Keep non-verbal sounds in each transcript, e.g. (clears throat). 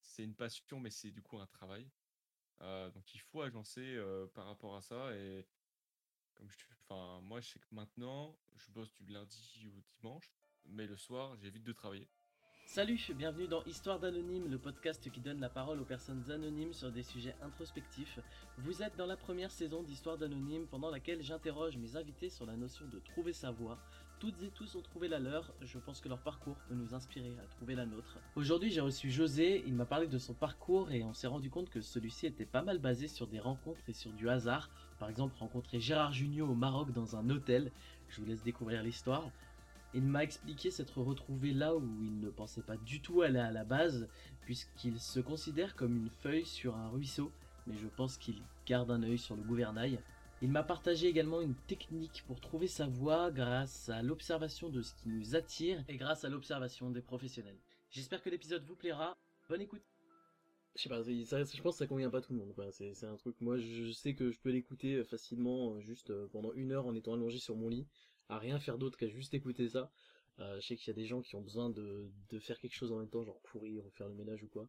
c'est une passion, mais c'est du coup un travail. Heu, donc il faut agencer, heu, par rapport à ça et comme je enfin, moi, je sais que maintenant, je bosse du lundi au dimanche, mais le soir, j'évite de travailler. Salut, bienvenue dans Histoire d'Anonyme, le podcast qui donne la parole aux personnes anonymes sur des sujets introspectifs. Vous êtes dans la première saison d'Histoire d'Anonyme pendant laquelle j'interroge mes invités sur la notion de trouver sa voie. Toutes et tous ont trouvé la leur, je pense que leur parcours peut nous inspirer à trouver la nôtre. Aujourd'hui j'ai reçu José, il m'a parlé de son parcours et on s'est rendu compte que celui-ci était pas mal basé sur des rencontres et sur du hasard. Par exemple rencontrer Gérard Jugnot au Maroc dans un hôtel, je vous laisse découvrir l'histoire. Il m'a expliqué s'être retrouvé là où il ne pensait pas du tout aller à la base, puisqu'il se considère comme une feuille sur un ruisseau, mais je pense qu'il garde un œil sur le gouvernail. Il m'a partagé également une technique pour trouver sa voie grâce à l'observation de ce qui nous attire et grâce à l'observation des professionnels. J'espère que l'épisode vous plaira. Bonne écoute. Je sais pas, je pense que ça convient pas tout le monde. C'est un truc, moi je sais que je peux l'écouter facilement, euh, juste euh, pendant une heure en étant allongé sur mon lit à rien faire d'autre qu'à juste écouter ça. Euh, je sais qu'il y a des gens qui ont besoin de, faire quelque chose en même temps, genre courir ou faire le ménage ou quoi.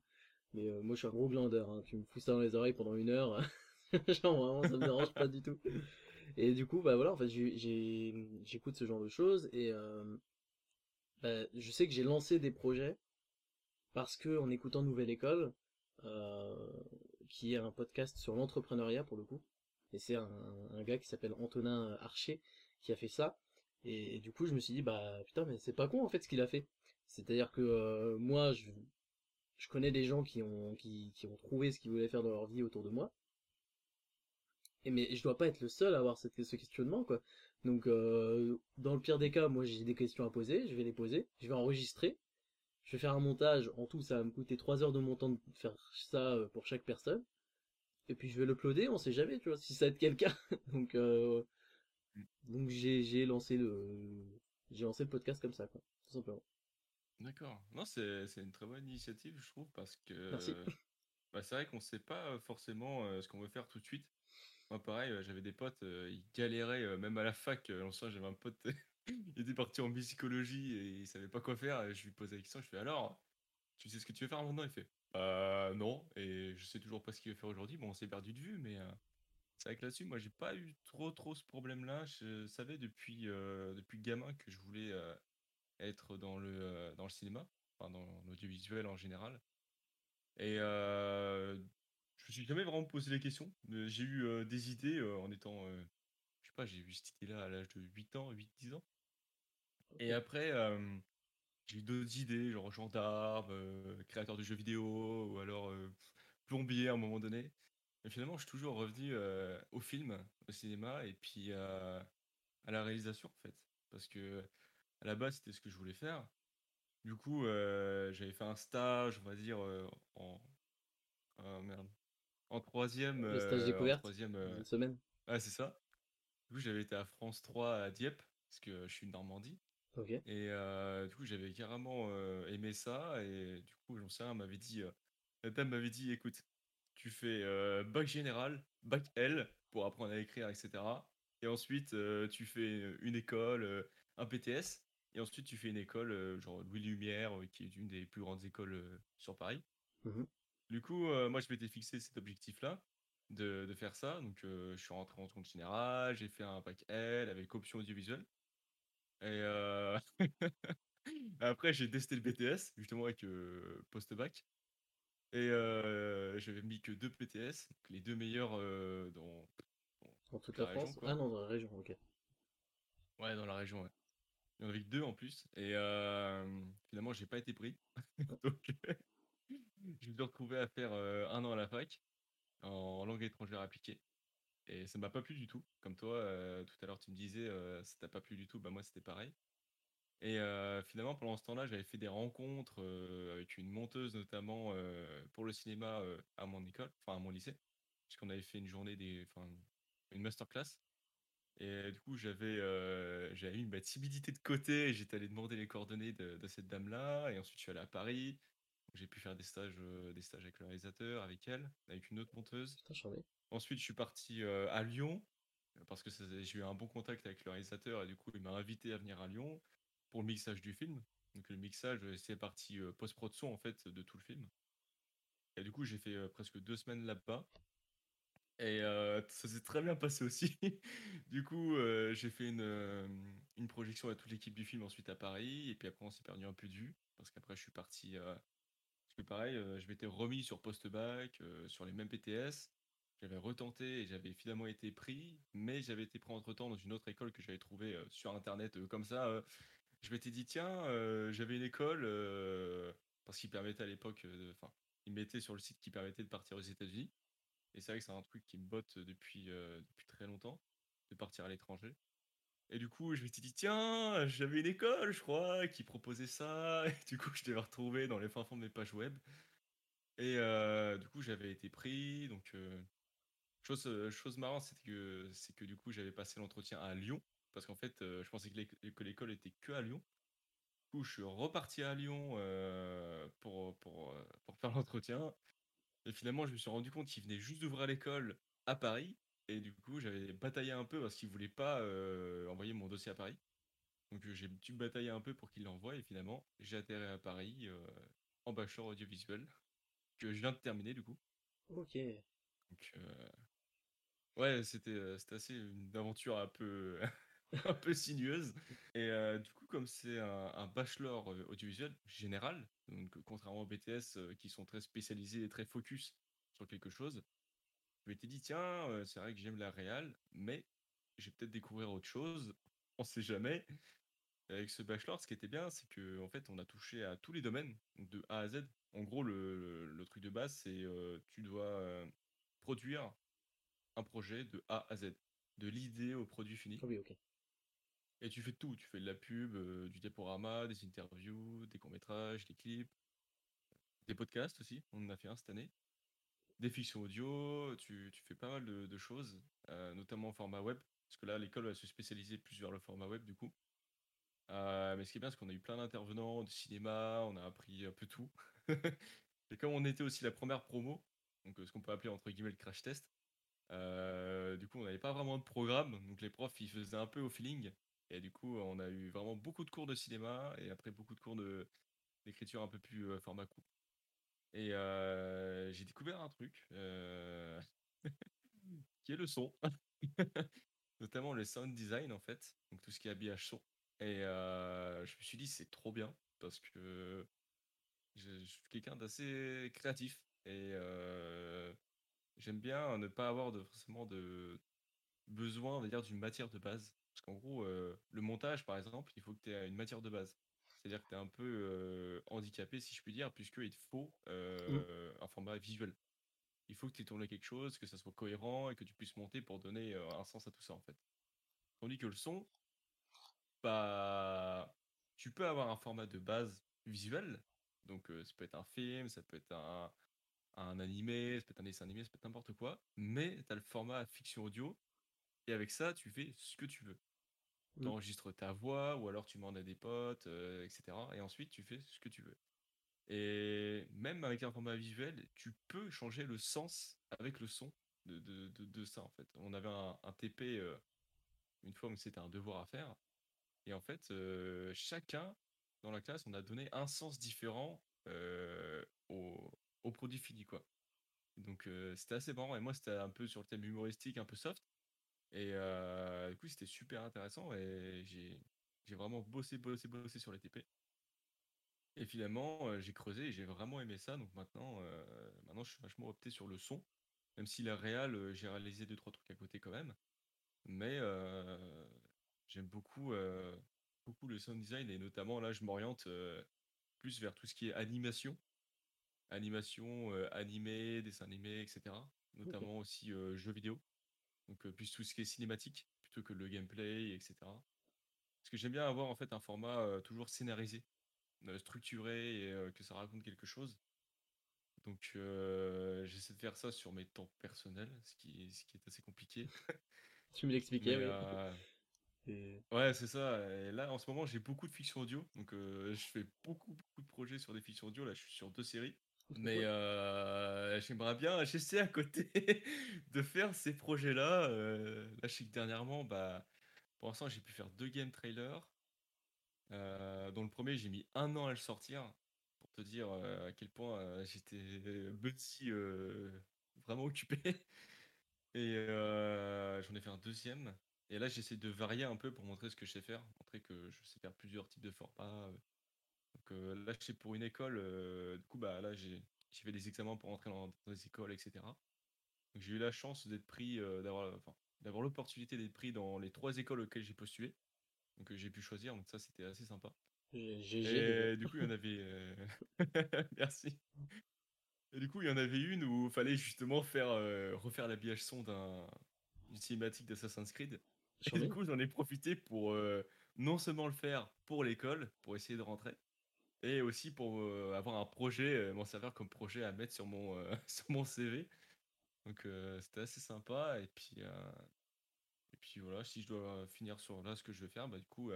Mais euh, moi je suis un gros glandeur, hein. tu me fous ça dans les oreilles pendant une heure, (laughs) (laughs) genre vraiment ça me dérange pas du tout. Et du coup bah voilà en fait j'écoute ce genre de choses et euh, bah, je sais que j'ai lancé des projets parce que en écoutant Nouvelle École, qui est un podcast sur l'entrepreneuriat pour le coup, et c'est un, gars qui s'appelle Antonin Archer qui a fait ça, et, du coup, je me suis dit, bah putain, mais c'est pas con en fait ce qu'il a fait. C'est-à-dire que euh, moi, je, connais des gens qui ont, qui ont trouvé ce qu'ils voulaient faire dans leur vie autour de moi. Et mais je dois pas être le seul à avoir cette, ce questionnement, quoi. Donc, euh, dans le pire des cas, moi j'ai des questions à poser, je vais les poser, je vais enregistrer, je vais faire un montage. En tout, ça va me coûter 3 heures de mon temps de faire ça euh, pour chaque personne. Et puis je vais l'uploader, on sait jamais, tu vois, si ça aide quelqu'un. (laughs) Donc, euh, donc j'ai lancé le j'ai lancé le podcast comme ça quoi, tout simplement. D'accord. Non, c'est une très bonne initiative, je trouve, parce que bah, c'est vrai qu'on sait pas forcément ce qu'on veut faire tout de suite. Moi, pareil, j'avais des potes, ils galéraient, même à la fac. L'ancien, j'avais un pote, (laughs) il était parti en musicologie et il savait pas quoi faire. Je lui posais la question, je fais alors, tu sais ce que tu veux faire maintenant? Il fait, bah non, et je sais toujours pas ce qu'il veut faire aujourd'hui. Bon, on s'est perdu de vue, mais c'est vrai que là-dessus, moi, j'ai pas eu trop, trop ce problème-là. Je savais depuis, euh, depuis gamin que je voulais euh, être dans le, euh, dans le cinéma, enfin dans l'audiovisuel en général. Et suis jamais vraiment posé les questions. J'ai eu des idées en étant, je sais pas, j'ai eu cette idée-là à l'âge de 8 ans, 8-10 ans. Et après, j'ai eu d'autres idées, genre gendarme, créateur de jeux vidéo, ou alors plombier à un moment donné. Mais finalement, je suis toujours revenu au film, au cinéma, et puis à la réalisation, en fait. Parce que à la base, c'était ce que je voulais faire. Du coup, j'avais fait un stage, on va dire, en, oh, merde, en troisième. Le stage découverte, troisième, une semaine. Ah, c'est ça. Du coup, j'avais été à France 3 à Dieppe, parce que je suis de Normandie. Et du coup, j'avais carrément aimé ça. Et du coup, j'en sais rien, m'avait dit, la dame m'avait dit, écoute, tu fais bac général, bac L pour apprendre à écrire, etc. Et ensuite, tu fais une école, un PTS. Et ensuite, tu fais une école, genre Louis Lumière, qui est une des plus grandes écoles sur Paris. Mmh du coup, moi, je m'étais fixé cet objectif-là, de, de, faire ça. Donc, je suis rentré en compte général, j'ai fait un bac L avec option audiovisuelle. Et (laughs) après, j'ai testé le BTS, justement avec post-bac. Et j'avais mis que deux PTS, les deux meilleurs dans, dans toute la, France? Ah non, dans la région, ok. Ouais, dans la région, ouais. Il y en avait que deux en plus. Et finalement, j'ai pas été pris. (laughs) Donc, je me suis retrouvé à faire un an à la fac en langue étrangère appliquée. Et ça m'a pas plu du tout. Comme toi, tout à l'heure, tu me disais, ça t'a pas plu du tout. Bah, moi, c'était pareil. Et finalement, pendant ce temps-là, j'avais fait des rencontres avec une monteuse, notamment pour le cinéma à mon école, enfin à mon lycée, puisqu'on avait fait une journée des, une masterclass. Et du coup, j'avais mis ma timidité de côté j'étais allé demander les coordonnées de, cette dame-là. Et ensuite, je suis allé à Paris. J'ai pu faire des stages, des stages avec le réalisateur, avec elle, avec une autre monteuse. Ensuite, je suis parti à Lyon parce que j'ai eu un bon contact avec le réalisateur et du coup, il m'a invité à venir à Lyon pour le mixage du film. Donc le mixage, c'est parti post-prod son en fait de tout le film. Et du coup, j'ai fait presque deux semaines là-bas. Et ça s'est très bien passé aussi. (laughs) du coup, j'ai fait une, une projection à toute l'équipe du film ensuite à Paris. Et puis après, on s'est perdu un peu de vue. Parce qu'après, je suis parti. Parce que pareil, je m'étais remis sur post-bac, sur les mêmes PTS. J'avais retenté et j'avais finalement été pris. Mais j'avais été pris entre temps dans une autre école que j'avais trouvée sur internet comme ça. je m'étais dit, tiens, j'avais une école. parce qu'il permettait à l'époque. Enfin, il mettait sur le site qui permettait de partir aux États-Unis. Et c'est vrai que c'est un truc qui me botte depuis, depuis très longtemps, de partir à l'étranger. Et du coup, je m'étais dit, tiens, j'avais une école, je crois, qui proposait ça. (laughs) Et du coup, je devais retrouver dans les fins fonds de mes pages web. Et euh, du coup, j'avais été pris. Donc, euh, chose, chose marrante, c'est que, c'est que du coup, j'avais passé l'entretien à Lyon. Parce qu'en fait, je pensais que l'école était que à Lyon. Du coup, je suis reparti à Lyon pour, pour, pour faire (laughs) l'entretien. Et finalement, je me suis rendu compte qu'il venait juste d'ouvrir l'école à Paris. Et du coup, j'avais bataillé un peu parce qu'il voulait pas euh, envoyer mon dossier à Paris. Donc j'ai dû batailler un peu pour qu'il l'envoie. Et finalement, j'ai atterri à Paris euh, en bachelor audiovisuel. Que je viens de terminer du coup. Ok. Donc, euh, ouais, c'était c'était assez une aventure un peu, (laughs) un peu sinueuse. Et du coup, comme c'est un, bachelor audiovisuel général, donc contrairement aux BTS qui sont très spécialisés et très focus sur quelque chose, je m'étais dit, tiens, c'est vrai que j'aime la réal, mais je vais peut-être découvrir autre chose, (laughs) on sait jamais. avec ce bachelor, ce qui était bien, c'est qu'en en fait, on a touché à tous les domaines, de A à Z. En gros, le, truc de base, c'est tu dois produire un projet de A à Z, de l'idée au produit fini. Oui, ok. Et tu fais tout, tu fais de la pub, euh, du diaporama, des interviews, des courts-métrages, des clips, des podcasts aussi, on en a fait un cette année, des fictions audio, tu, fais pas mal de, choses, euh, notamment en format web, parce que là l'école va se spécialiser plus vers le format web du coup. Euh, mais ce qui est bien, c'est qu'on a eu plein d'intervenants de cinéma, on a appris un peu tout. (laughs) et comme on était aussi la première promo, donc ce qu'on peut appeler entre guillemets le crash test, du coup on n'avait pas vraiment de programme, donc les profs ils faisaient un peu au feeling. Et du coup, on a eu vraiment beaucoup de cours de cinéma et après beaucoup de cours d'écriture un peu plus euh, format court. Et j'ai découvert un truc (laughs) qui est le son, (laughs) notamment le sound design en fait, donc tout ce qui est habillage son. Et je me suis dit c'est trop bien parce que je, suis quelqu'un d'assez créatif et j'aime bien ne pas avoir de, forcément de besoin, d'une matière de base. Parce qu'en gros, le montage, par exemple, il faut que tu aies une matière de base. C'est-à-dire que tu es un peu handicapé, si je puis dire, puisqu'il te faut mmh. un format visuel. Il faut que tu aies tourné quelque chose, que ça soit cohérent et que tu puisses monter pour donner un sens à tout ça, en fait. Tandis que le son, bah, tu peux avoir un format de base visuel. Donc, ça peut être un film, ça peut être un, un animé, ça peut être un dessin animé, ça peut être n'importe quoi. Mais tu as le format fiction audio et avec ça, tu fais ce que tu veux. Tu enregistres ta voix, ou alors tu demandes à des potes, euh, etc. Et ensuite, tu fais ce que tu veux. Et même avec un format visuel, tu peux changer le sens avec le son de, de, ça, en fait. On avait un, TP euh, une fois où c'était un devoir à faire. Et en fait, euh, chacun dans la classe, on a donné un sens différent au, au, produit fini, quoi. Donc c'était assez marrant. Et moi, c'était un peu sur le thème humoristique, un peu soft. Et euh, du coup, c'était super intéressant et j'ai, j'ai vraiment bossé, bossé, bossé sur les TP. Et finalement, euh, j'ai creusé et j'ai vraiment aimé ça. Donc maintenant, euh, maintenant, je suis vachement opté sur le son. Même si la réal, j'ai réalisé deux, trois trucs à côté quand même. Mais j'aime beaucoup, beaucoup le sound design et notamment là, je m'oriente plus vers tout ce qui est animation. Animation, animé, dessin animé, etc. Notamment aussi jeux vidéo. Donc plus tout ce qui est cinématique plutôt que le gameplay, etc. Parce que j'aime bien avoir en fait un format toujours scénarisé, structuré et que ça raconte quelque chose. Donc j'essaie de faire ça sur mes temps personnels, ce qui, ce qui est assez compliqué. (laughs) tu me l'expliquais, oui. (laughs) Ouais, c'est ça. Et là, en ce moment, j'ai beaucoup de fiction audio. Donc, je fais beaucoup, beaucoup de projets sur des fictions audio. Là, je suis sur deux séries. Mais euh, j'aimerais bien, j'essaie à côté (laughs) de faire ces projets-là. Euh, là, je sais que dernièrement, bah, pour l'instant, j'ai pu faire deux game trailers. dont le premier j'ai mis un an à le sortir, pour te dire, à quel point, j'étais Bugsy, vraiment occupé (laughs) et j'en ai fait un deuxième et là j'essaie de varier un peu pour montrer ce que je sais faire, montrer que je sais faire plusieurs types de formats, donc là je pour une école, du coup, bah, là j'ai fait des examens pour entrer dans des écoles etc. Donc j'ai eu la chance d'être pris, d'avoir enfin, d'avoir l'opportunité d'être pris dans les trois écoles auxquelles j'ai postulé. Donc j'ai pu choisir, donc ça c'était assez sympa. Du coup, il y en avait, (laughs) merci. Et du coup, il y en avait une où il fallait justement faire, refaire l'habillage son d'un d'une cinématique d'Assassin's Creed et du coup, j'en ai profité pour, non seulement le faire pour l'école, pour essayer de rentrer et aussi pour, avoir un projet, m'en servir comme projet à mettre sur mon, (laughs) sur mon CV. Donc c'était assez sympa et puis, et puis voilà, si je dois finir sur là ce que je vais faire, bah, du coup,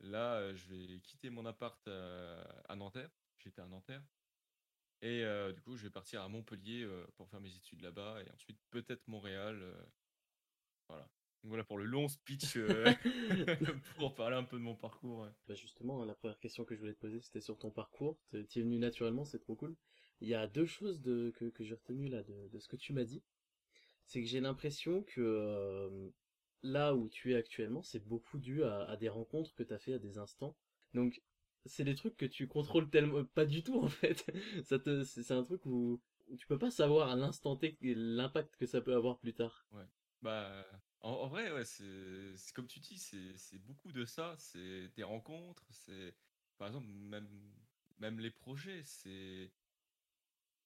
là, je vais quitter mon appart, à Nanterre. J'étais à Nanterre et du coup, je vais partir à Montpellier, pour faire mes études là-bas et ensuite peut-être Montréal, voilà. Voilà pour le long speech, (laughs) (laughs) pour parler un peu de mon parcours, Bah, justement, la première question que je voulais te poser, c'était sur ton parcours. Tu es venu naturellement, c'est trop cool. Il y a deux choses de, que, que j'ai retenues là de, de ce que tu m'as dit. C'est que j'ai l'impression que euh, là où tu es actuellement, c'est beaucoup dû à, à des rencontres que tu as fait à des instants. Donc, c'est des trucs que tu contrôles tellement pas du tout en fait. (laughs) Ça te, c'est un truc où, où tu peux pas savoir à l'instant T l'impact que ça peut avoir plus tard. Ouais. Bah, en, vrai, ouais, c'est comme tu dis, c'est beaucoup de ça. C'est des rencontres, c'est par exemple même même les projets, c'est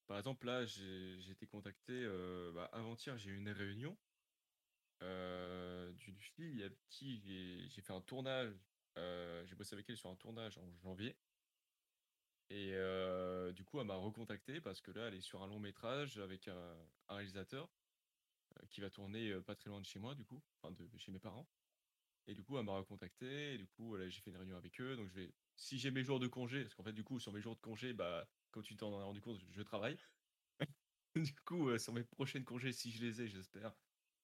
par exemple, là, j'ai été contacté euh, bah, avant-hier, j'ai eu une réunion euh, d'une fille avec qui j'ai fait un tournage. euh, j'ai bossé avec elle sur un tournage en janvier. Et du coup, elle m'a recontacté parce que là, elle est sur un long métrage avec un, réalisateur qui va tourner pas très loin de chez moi, du coup, enfin de, chez mes parents. Et du coup, elle m'a recontacté. Et du coup, j'ai fait une réunion avec eux. Donc, je vais, si j'ai mes jours de congé, parce qu'en fait, du coup, sur mes jours de congé, bah, comme tu t'en as rendu compte, je travaille. (laughs) du coup, euh, sur mes prochaines congés, si je les ai, j'espère,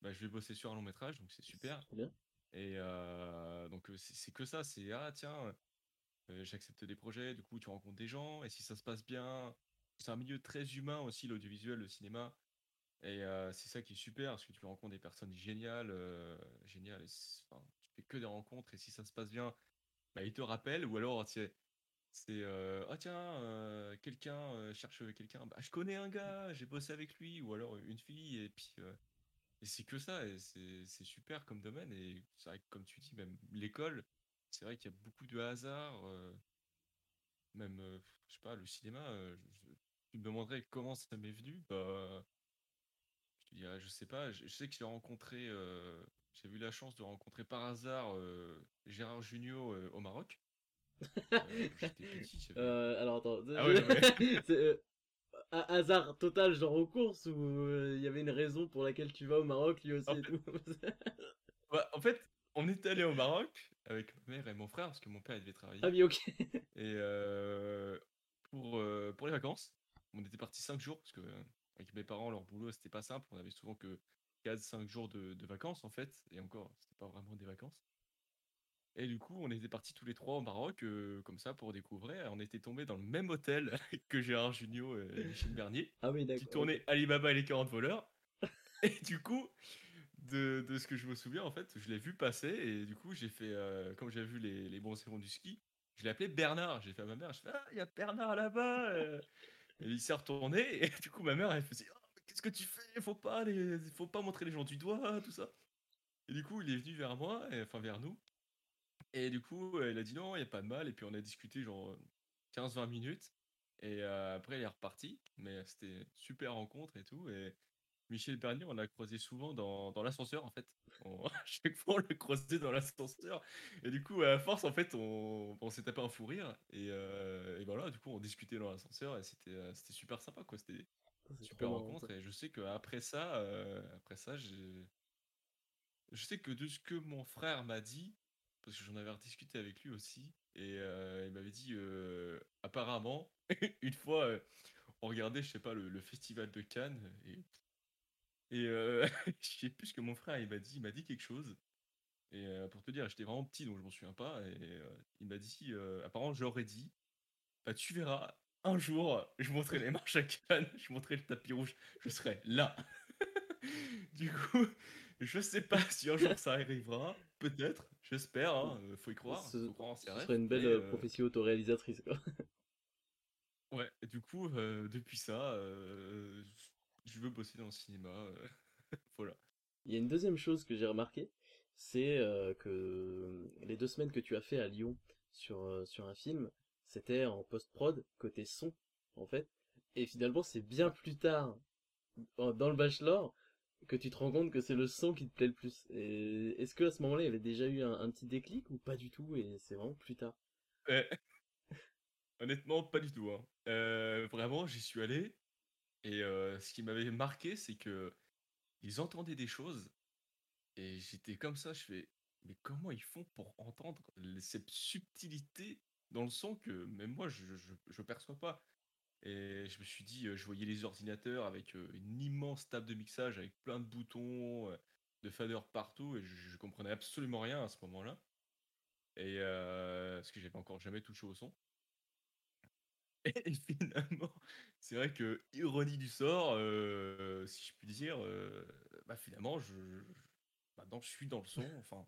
bah, je vais bosser sur un long métrage, donc c'est super. bien. Et euh, donc, c'est que ça, c'est ah tiens, euh, j'accepte des projets, du coup, tu rencontres des gens, et si ça se passe bien, c'est un milieu très humain aussi, l'audiovisuel, le cinéma. Et c'est ça qui est super, parce que tu rencontres des personnes géniales, géniales, et tu fais que des rencontres, et si ça se passe bien, bah, ils te rappellent, ou alors, c'est ah tiens, quelqu'un cherche quelqu'un. Bah, je connais un gars, j'ai bossé avec lui, ou alors une fille, et puis et c'est que ça, et c'est super comme domaine. Et c'est vrai que comme tu dis, même l'école, c'est vrai qu'il y a beaucoup de hasard. même, je sais pas, le cinéma, tu me demanderais comment ça m'est venu, bah, je te dirais, je sais pas. Je, sais que j'ai rencontré, j'ai eu la chance de rencontrer par hasard Gérard Jugnot au Maroc. (laughs) Euh, alors attends. Ah (laughs) euh, hasard total, genre aux courses, ou euh, il y avait une raison pour laquelle tu vas au Maroc lui aussi en et tout (laughs) En fait, on est allé au Maroc avec ma mère et mon frère, parce que mon père il devait travailler. Ah oui, ok. et pour, pour les vacances, on était parti 5 jours, parce que avec mes parents, leur boulot c'était pas simple, on avait souvent que 4-5 jours de, de vacances en fait, et encore, c'était pas vraiment des vacances. Et du coup, on était partis tous les trois au Maroc, euh, comme ça, pour découvrir. On était tombés dans le même hôtel (laughs) que Gérard Junio et Michel Bernier, ah oui, qui tournait Alibaba et les 40 voleurs. (laughs) Et du coup, de, de, ce que je me souviens, en fait, je l'ai vu passer. Et du coup, j'ai fait, euh, comme j'ai vu les, les bons du ski, je l'ai appelé Bernard. J'ai fait à ma mère, je fais, ah, il y a Bernard là-bas. Euh. et il s'est retourné. Et (laughs) du coup, ma mère, elle faisait, oh, qu'est-ce que tu fais? Faut pas, les, faut pas montrer les gens du doigt, tout ça. Et du coup, il est venu vers moi, et, enfin vers nous. Et du coup, elle a dit non, il n'y a pas de mal. Et puis on a discuté genre 15-20 minutes. Et après, elle est repartie. Mais c'était super rencontre et tout. Et Michel Bernier, on l'a croisé souvent dans, dans l'ascenseur en fait. (laughs) chaque fois, on l'a croisé dans l'ascenseur. Et du coup, à force, en fait, on, on s'est tapé un fou rire. Et, et, voilà, du coup, on discutait dans l'ascenseur. Et c'était c'était super sympa quoi. C'était super rencontre. Et je sais qu'après ça, après ça, j'ai. Je sais que de ce que mon frère m'a dit, parce que j'en avais rediscuté avec lui aussi, et euh, il m'avait dit, euh, apparemment, (laughs) une fois, euh, on regardait, je sais pas, le, festival de Cannes, et, et (laughs) je sais plus ce que mon frère il m'a dit, il m'a dit quelque chose, Et pour te dire, j'étais vraiment petit, donc je m'en souviens pas. Et il m'a dit, apparemment, j'aurais dit, bah tu verras, un jour, je montrerai les marches à Cannes, (laughs) je montrerai le tapis rouge, je serai là. (laughs) du coup, je sais pas si un jour ça arrivera, peut-être, j'espère, hein, faut y croire. Ce, faut croire en ce serait une belle prophétie autoréalisatrice. Quoi. Ouais, du coup, depuis ça, je veux bosser dans le cinéma. (laughs) voilà. Il y a une deuxième chose que j'ai remarqué, c'est que les deux semaines que tu as fait à Lyon sur, sur un film, c'était en post-prod, côté son, en fait. Et finalement, c'est bien plus tard, dans le bachelor, que tu te rends compte que c'est le son qui te plaît le plus. Et est-ce que à ce moment-là, il y avait déjà eu un, petit déclic ou pas du tout et c'est vraiment plus tard? (laughs) Honnêtement, pas du tout. Hein. Euh, vraiment, j'y suis allé et ce qui m'avait marqué, c'est que ils entendaient des choses et j'étais comme ça, je fais mais comment ils font pour entendre cette subtilité dans le son que même moi je, je, perçois pas. Et je me suis dit, je voyais les ordinateurs avec une immense table de mixage avec plein de boutons, de faders partout, et je, comprenais absolument rien à ce moment-là. Et parce que j'avais encore jamais touché au son. Et, (laughs) finalement, c'est vrai que ironie du sort, si je puis dire, bah finalement, je, maintenant je suis dans le son. (laughs) Enfin,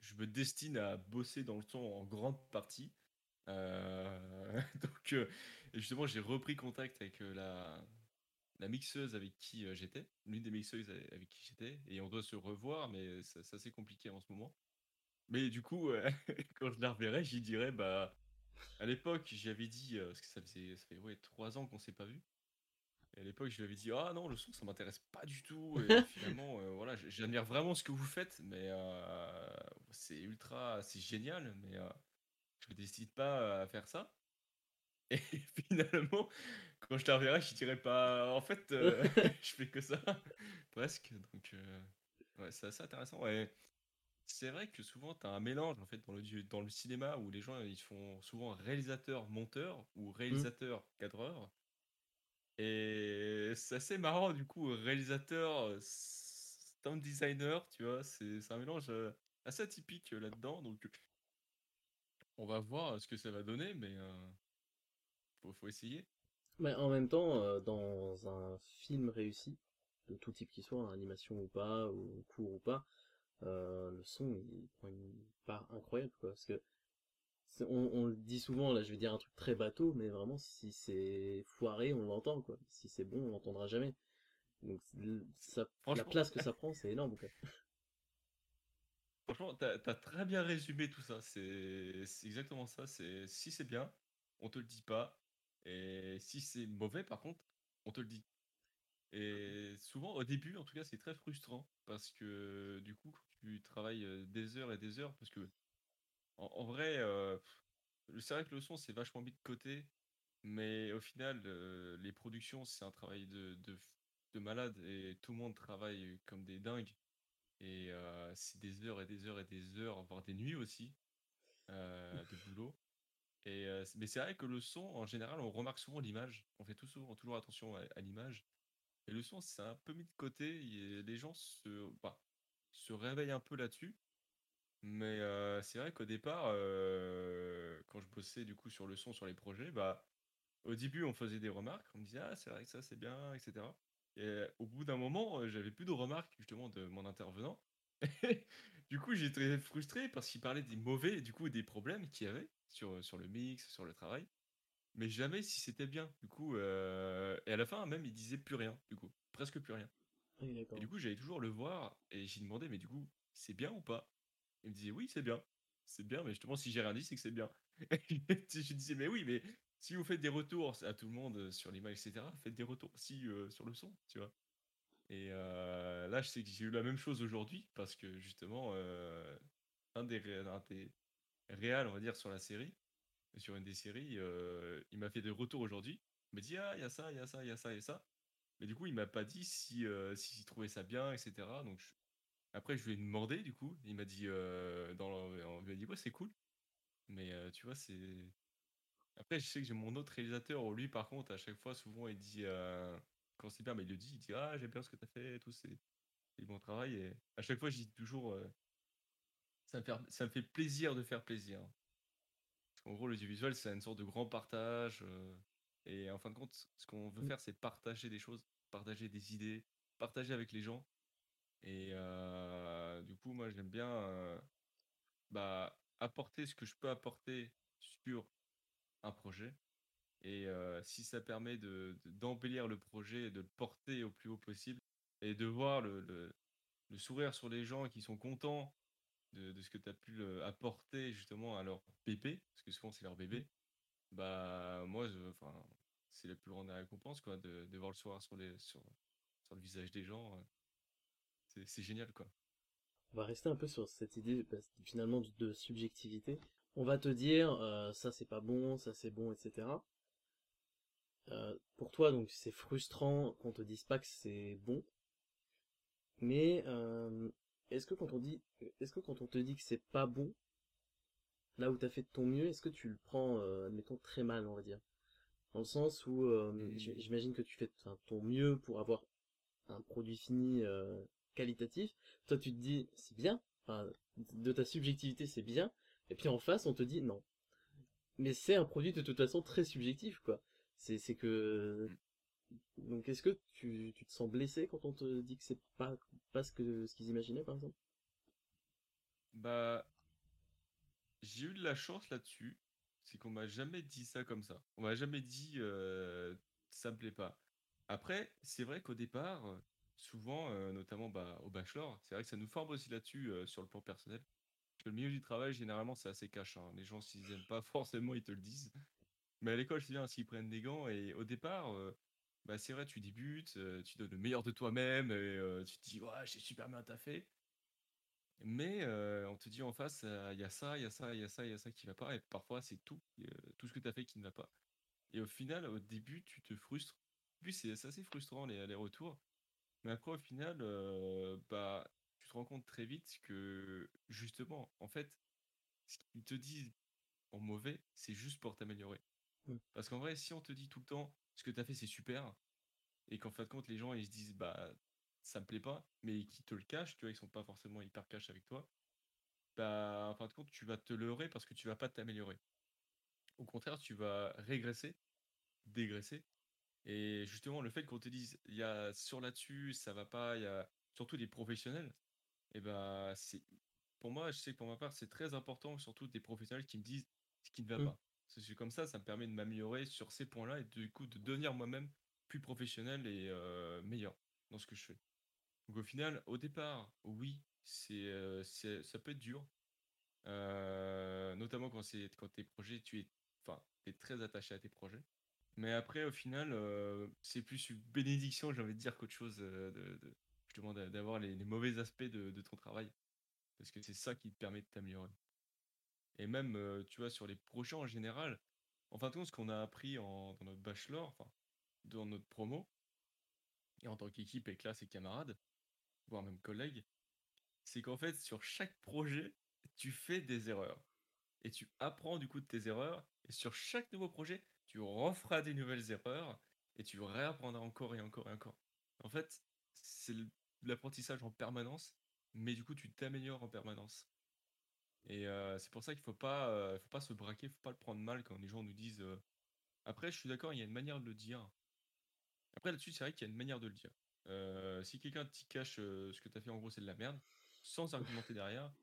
je me destine à bosser dans le son en grande partie. Euh, (laughs) donc, euh, justement, j'ai repris contact avec euh, la, la mixeuse avec qui j'étais, l'une des mixeuses avec qui j'étais, et on doit se revoir, mais c'est assez compliqué en ce moment. Mais du coup, quand je la reverrai, j'y dirais, bah, à l'époque, j'avais dit, parce que ça faisait, ça fait ouais, trois ans qu'on s'est pas vu. Et à l'époque, je lui avais dit, ah non, le son, ça m'intéresse pas du tout. Et (laughs) finalement, voilà, j'admire vraiment ce que vous faites, mais c'est ultra, c'est génial, mais je me décide pas à faire ça. (laughs) Et finalement, quand je te reverrai, je dirais pas. En fait, euh, (laughs) je fais que ça, presque. Donc, euh, ouais, c'est assez intéressant. Ouais. C'est vrai que souvent, tu as un mélange en fait dans le, dans le cinéma où les gens ils font souvent réalisateur-monteur ou mmh. réalisateur-cadreur. Et c'est assez marrant du coup, réalisateur, sound designer, tu vois, c'est un mélange euh, assez atypique là-dedans. Donc, on va voir ce que ça va donner, mais faut, faut essayer. Mais en même temps, dans un film réussi, de tout type qu'il soit, animation ou pas, ou court ou pas, le son il prend une part incroyable quoi. Parce que on, le dit souvent, là je vais dire un truc très bateau, mais vraiment si c'est foiré, on l'entend quoi. Si c'est bon, on l'entendra jamais. Donc ça, la place que ça (laughs) prend, c'est énorme quoi. Franchement, t'as as très bien résumé tout ça. C'est exactement ça. C'est si c'est bien, on te le dit pas. Et si c'est mauvais, par contre, on te le dit. Et souvent, au début, en tout cas, c'est très frustrant parce que du coup, tu travailles des heures et des heures, parce que en, vrai, c'est vrai que le son, c'est vachement mis de côté, mais au final, les productions, c'est un travail de, de, de malade et tout le monde travaille comme des dingues. Et c'est des heures et des heures et des heures, voire des nuits aussi, de boulot. Et, mais c'est vrai que le son, en général, on remarque souvent l'image. On fait tout souvent, toujours attention à, l'image. Et le son, c'est un peu mis de côté. Les gens se, bah, se réveillent un peu là-dessus. Mais c'est vrai qu'au départ, quand je bossais du coup sur le son, sur les projets, bah, au début, on faisait des remarques. On me disait, ah, c'est vrai que ça, c'est bien, etc. Et au bout d'un moment, j'avais plus de remarques justement de mon intervenant. (laughs) du coup, j'étais frustré parce qu'il parlait des mauvais, du coup, des problèmes qu'il y avait sur, sur le mix, sur le travail. Mais jamais si c'était bien. Du coup, et à la fin, même, il disait plus rien, du coup. Presque plus rien. et du coup, j'allais toujours le voir et j'ai demandé, mais du coup, c'est bien ou pas? Il me disait, oui, c'est bien. C'est bien, mais justement, si j'ai rien dit, c'est que c'est bien. (laughs) je disais, mais oui, mais si vous faites des retours à tout le monde sur l'image, etc., faites des retours aussi sur le son, tu vois. Et là, je sais que j'ai eu la même chose aujourd'hui parce que justement, un des, un des réals, on va dire, sur la série, sur une des séries, il m'a fait des retours aujourd'hui. Il m'a dit, ah, il y a ça, il y a ça, il y a ça et ça. Mais du coup, il m'a pas dit si, s'il trouvait ça bien, etc. Donc, après, je lui ai demandé, du coup, il m'a dit, dans... on lui a dit, ouais, c'est cool. Mais tu vois, c'est après, je sais que j'ai mon autre réalisateur, lui, par contre, à chaque fois, souvent, il dit, euh, quand c'est bien, mais il le dit, il dit, ah, j'aime bien ce que tu as fait, tout, c'est bon travail. Et à chaque fois, je dis toujours, euh, Ça me, fait, ça me fait plaisir de faire plaisir. En gros, l'audiovisuel, c'est une sorte de grand partage. Euh, et en fin de compte, ce qu'on veut Mmh. faire, c'est partager des choses, partager des idées, partager avec les gens. Et euh, du coup, moi, j'aime bien euh, bah, apporter ce que je peux apporter sur un projet. Et si ça permet de, de- d'embellir le projet et de le porter au plus haut possible, et de voir le, le- le sourire sur les gens qui sont contents de, de ce que tu as pu euh, apporter justement à leur bébé, parce que souvent c'est leur Mmh. bébé, bah moi, enfin, c'est la plus grande récompense, quoi, de, de voir le sourire sur, les, sur, sur le visage des gens. euh, C'est, génial, quoi. On va rester un peu sur cette idée finalement de, de subjectivité. On va te dire euh, ça c'est pas bon, ça c'est bon, etc. Euh, pour toi donc c'est frustrant qu'on te dise pas que c'est bon, mais euh, est-ce que quand on dit, est-ce que quand on te dit que c'est pas bon, là où t'as fait de ton mieux, est-ce que tu le prends, euh, admettons très mal, on va dire, dans le sens où euh, j- j'imagine que tu fais ton mieux pour avoir un produit fini euh, qualitatif. Toi, tu te dis, c'est bien, enfin, de ta subjectivité, c'est bien. Et puis en face, on te dit non. Mais c'est un produit de toute façon très subjectif, quoi. C'est, c'est que. Donc, est-ce que tu, te sens blessé quand on te dit que c'est pas, pas ce qu'ils imaginaient, par exemple? Bah, j'ai eu de la chance là-dessus, c'est qu'on m'a jamais dit ça comme ça. On m'a jamais dit euh, ça me plaît pas. Après, c'est vrai qu'au départ, souvent, euh, notamment bah, au bachelor, c'est vrai que ça nous forme aussi là-dessus euh, sur le plan personnel. Que le milieu du travail, généralement, c'est assez cash. hein. Les gens, s'ils aiment pas, (laughs) forcément, ils te le disent. Mais à l'école, c'est bien s'ils prennent des gants. Et au départ, euh, bah, c'est vrai, tu débutes, euh, tu donnes le meilleur de toi-même et euh, tu te dis, ouais, j'ai super bien taffé. Mais euh, on te dit en face, euh, il y a ça, il y a ça, il y a ça, il y a ça qui va pas. Et parfois, c'est tout, tout ce que tu as fait qui ne va pas. Et au final, au début, tu te frustres. Puis c'est c'est assez frustrant les, les retours. Mais après, au final, bah, tu te rends compte très vite que justement, en fait, ce qu'ils te disent en mauvais, c'est juste pour t'améliorer. Mm. Parce qu'en vrai, si on te dit tout le temps ce que tu as fait, c'est super, et qu'en fin de compte, les gens ils se disent bah ça me plaît pas, mais qui te le cachent, tu vois, ils sont pas forcément hyper cash avec toi, bah en fin de compte, tu vas te leurrer parce que tu vas pas t'améliorer. Au contraire, tu vas régresser, dégraisser. Et justement, le fait qu'on te dise il y a sur là-dessus, ça va pas, il y a surtout des professionnels, et bah c'est pour moi, je sais que pour ma part, c'est très important, surtout des professionnels qui me disent ce qui ne va Mm. pas. Que comme ça, ça me permet de m'améliorer sur ces points-là et du coup de devenir moi-même plus professionnel et meilleur dans ce que je fais. Donc au final, au départ, oui, c'est, ça peut être dur, notamment quand c'est quand tes projets, tu es, enfin, très attaché à tes projets. Mais après, au final, c'est plus une bénédiction, j'ai envie de dire, qu'autre chose de, de- d'a- d'avoir les, mauvais aspects de ton travail. Parce que c'est ça qui te permet de t'améliorer. Et même, tu vois, sur les projets en général, en fin de compte, ce qu'on a appris dans notre bachelor, enfin, dans notre promo, et en tant qu'équipe et classe et camarades, voire même collègues, c'est qu'en fait, sur chaque projet, tu fais des erreurs. Et tu apprends du coup de tes erreurs. Et sur chaque nouveau projet, tu referas des nouvelles erreurs. Et tu réapprendras encore et encore et encore. En fait, c'est l'apprentissage en permanence. Mais du coup, tu t'améliores en permanence. Et euh, c'est pour ça qu'il faut pas, euh, faut pas se braquer, faut pas le prendre mal quand les gens nous disent. euh, Après, je suis d'accord, il y a une manière de le dire. Après, là-dessus, c'est vrai qu'il y a une manière de le dire. Euh, si quelqu'un t'y cache euh, ce que tu as fait, en gros, c'est de la merde, sans argumenter derrière,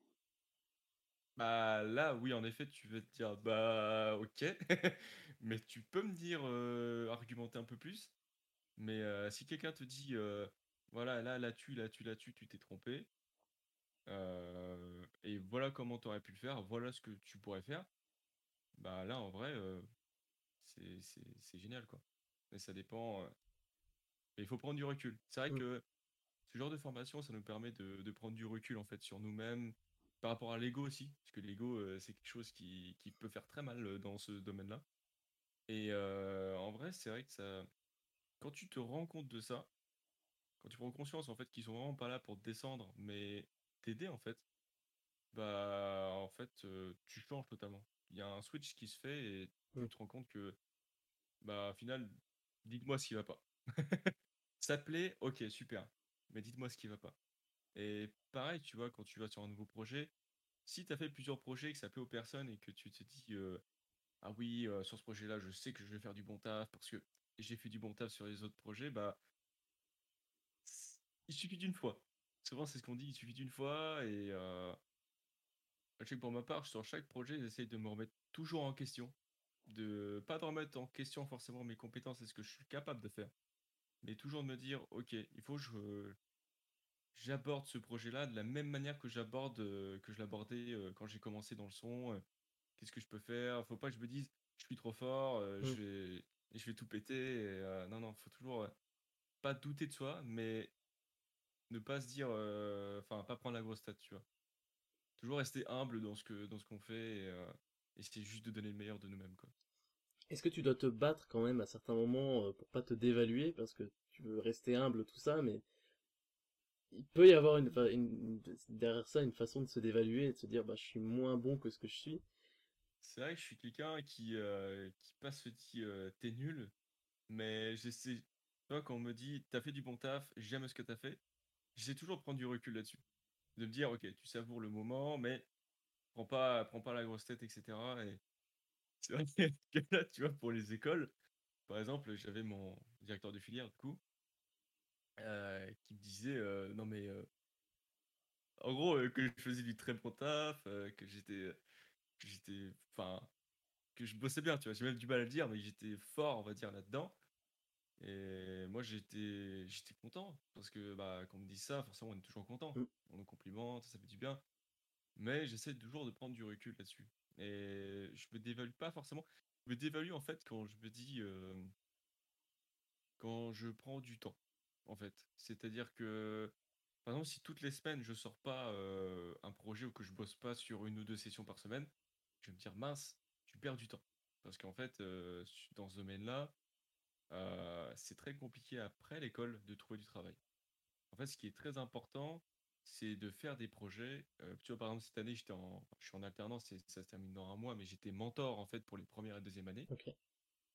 bah là, oui, en effet, tu vas te dire, bah ok, (laughs) mais tu peux me dire, euh, argumenter un peu plus. Mais euh, si quelqu'un te dit, euh, voilà, là, là-dessus, là-dessus, là-dessus, tu t'es trompé, euh, et voilà comment tu aurais pu le faire, voilà ce que tu pourrais faire, bah là, en vrai, euh, c'est génial, quoi. Mais ça dépend. euh, mais il faut prendre du recul. C'est vrai Mm. que ce genre de formation, ça nous permet de, de prendre du recul, en fait, sur nous-mêmes, par rapport à l'ego aussi, parce que l'ego, c'est quelque chose qui, qui peut faire très mal dans ce domaine-là. Et en vrai, c'est vrai que ça, quand tu te rends compte de ça, quand tu prends conscience, en fait, qu'ils sont vraiment pas là pour te descendre, mais t'aider, en fait, bah, en fait, euh, tu changes totalement. Il y a un switch qui se fait et tu Mm. te rends compte que, bah, au final, dites-moi ce qui va pas. (laughs) Ça te plaît? Ok, super. Mais dites-moi ce qui va pas. Et pareil, tu vois, quand tu vas sur un nouveau projet, si tu as fait plusieurs projets, que ça plaît aux personnes et que tu te dis, ah oui, sur ce projet-là, je sais que je vais faire du bon taf parce que j'ai fait du bon taf sur les autres projets, bah il suffit d'une fois. Souvent, c'est ce qu'on dit, il suffit d'une fois et je sais que pour ma part, sur chaque projet, j'essaye de me remettre toujours en question. De pas de remettre en question forcément mes compétences et ce que je suis capable de faire. Mais toujours de me dire, ok, il faut que je, j'aborde ce projet-là de la même manière que j'aborde, que je l'abordais quand j'ai commencé dans le son. Qu'est-ce que je peux faire? Faut pas que je me dise, je suis trop fort, je Mmh. vais, je vais tout péter. Et, non, non, faut toujours pas douter de soi, mais ne pas se dire, enfin, pas prendre la grosse tête, tu vois. Toujours rester humble dans ce que, dans ce qu'on fait et essayer juste de donner le meilleur de nous-mêmes, quoi. Est-ce que tu dois te battre quand même à certains moments pour pas te dévaluer parce que tu veux rester humble, tout ça, mais il peut y avoir une, une, derrière ça une façon de se dévaluer et de se dire bah je suis moins bon que ce que je suis? C'est vrai que je suis quelqu'un qui, qui passe dit t'es nul, mais j'essaie, tu vois, quand on me dit t'as fait du bon taf, j'aime ce que t'as fait, j'essaie toujours de prendre du recul là-dessus. De me dire, ok, tu savoures le moment, mais prends pas, prends pas la grosse tête, etc. Et (laughs) c'est vrai que là, tu vois, pour les écoles, par exemple, j'avais mon directeur de filière, du coup, qui me disait, non mais, en gros, que je faisais du très bon taf, que j'étais, j'étais, enfin, que je bossais bien, tu vois. J'ai même du mal à le dire, mais j'étais fort, on va dire, là-dedans. Et moi, j'étais, j'étais content parce que, bah, quand on me dit ça, forcément, on est toujours content. Mmh. On nous complimente, ça fait du bien. Mais j'essaie toujours de prendre du recul là-dessus. Et je me dévalue pas forcément. Je me dévalue en fait quand je me dis, quand je prends du temps, en fait. C'est-à-dire que, par exemple, si toutes les semaines je sors pas un projet ou que je bosse pas sur une ou deux sessions par semaine, je vais me dire mince, tu perds du temps. Parce qu'en fait, dans ce domaine-là, c'est très compliqué après l'école de trouver du travail. En fait, ce qui est très important, c'est de faire des projets. tu vois, par exemple, cette année, j'étais en, je suis en alternance et ça se termine dans un mois, mais j'étais mentor en fait pour les premières et deuxième années.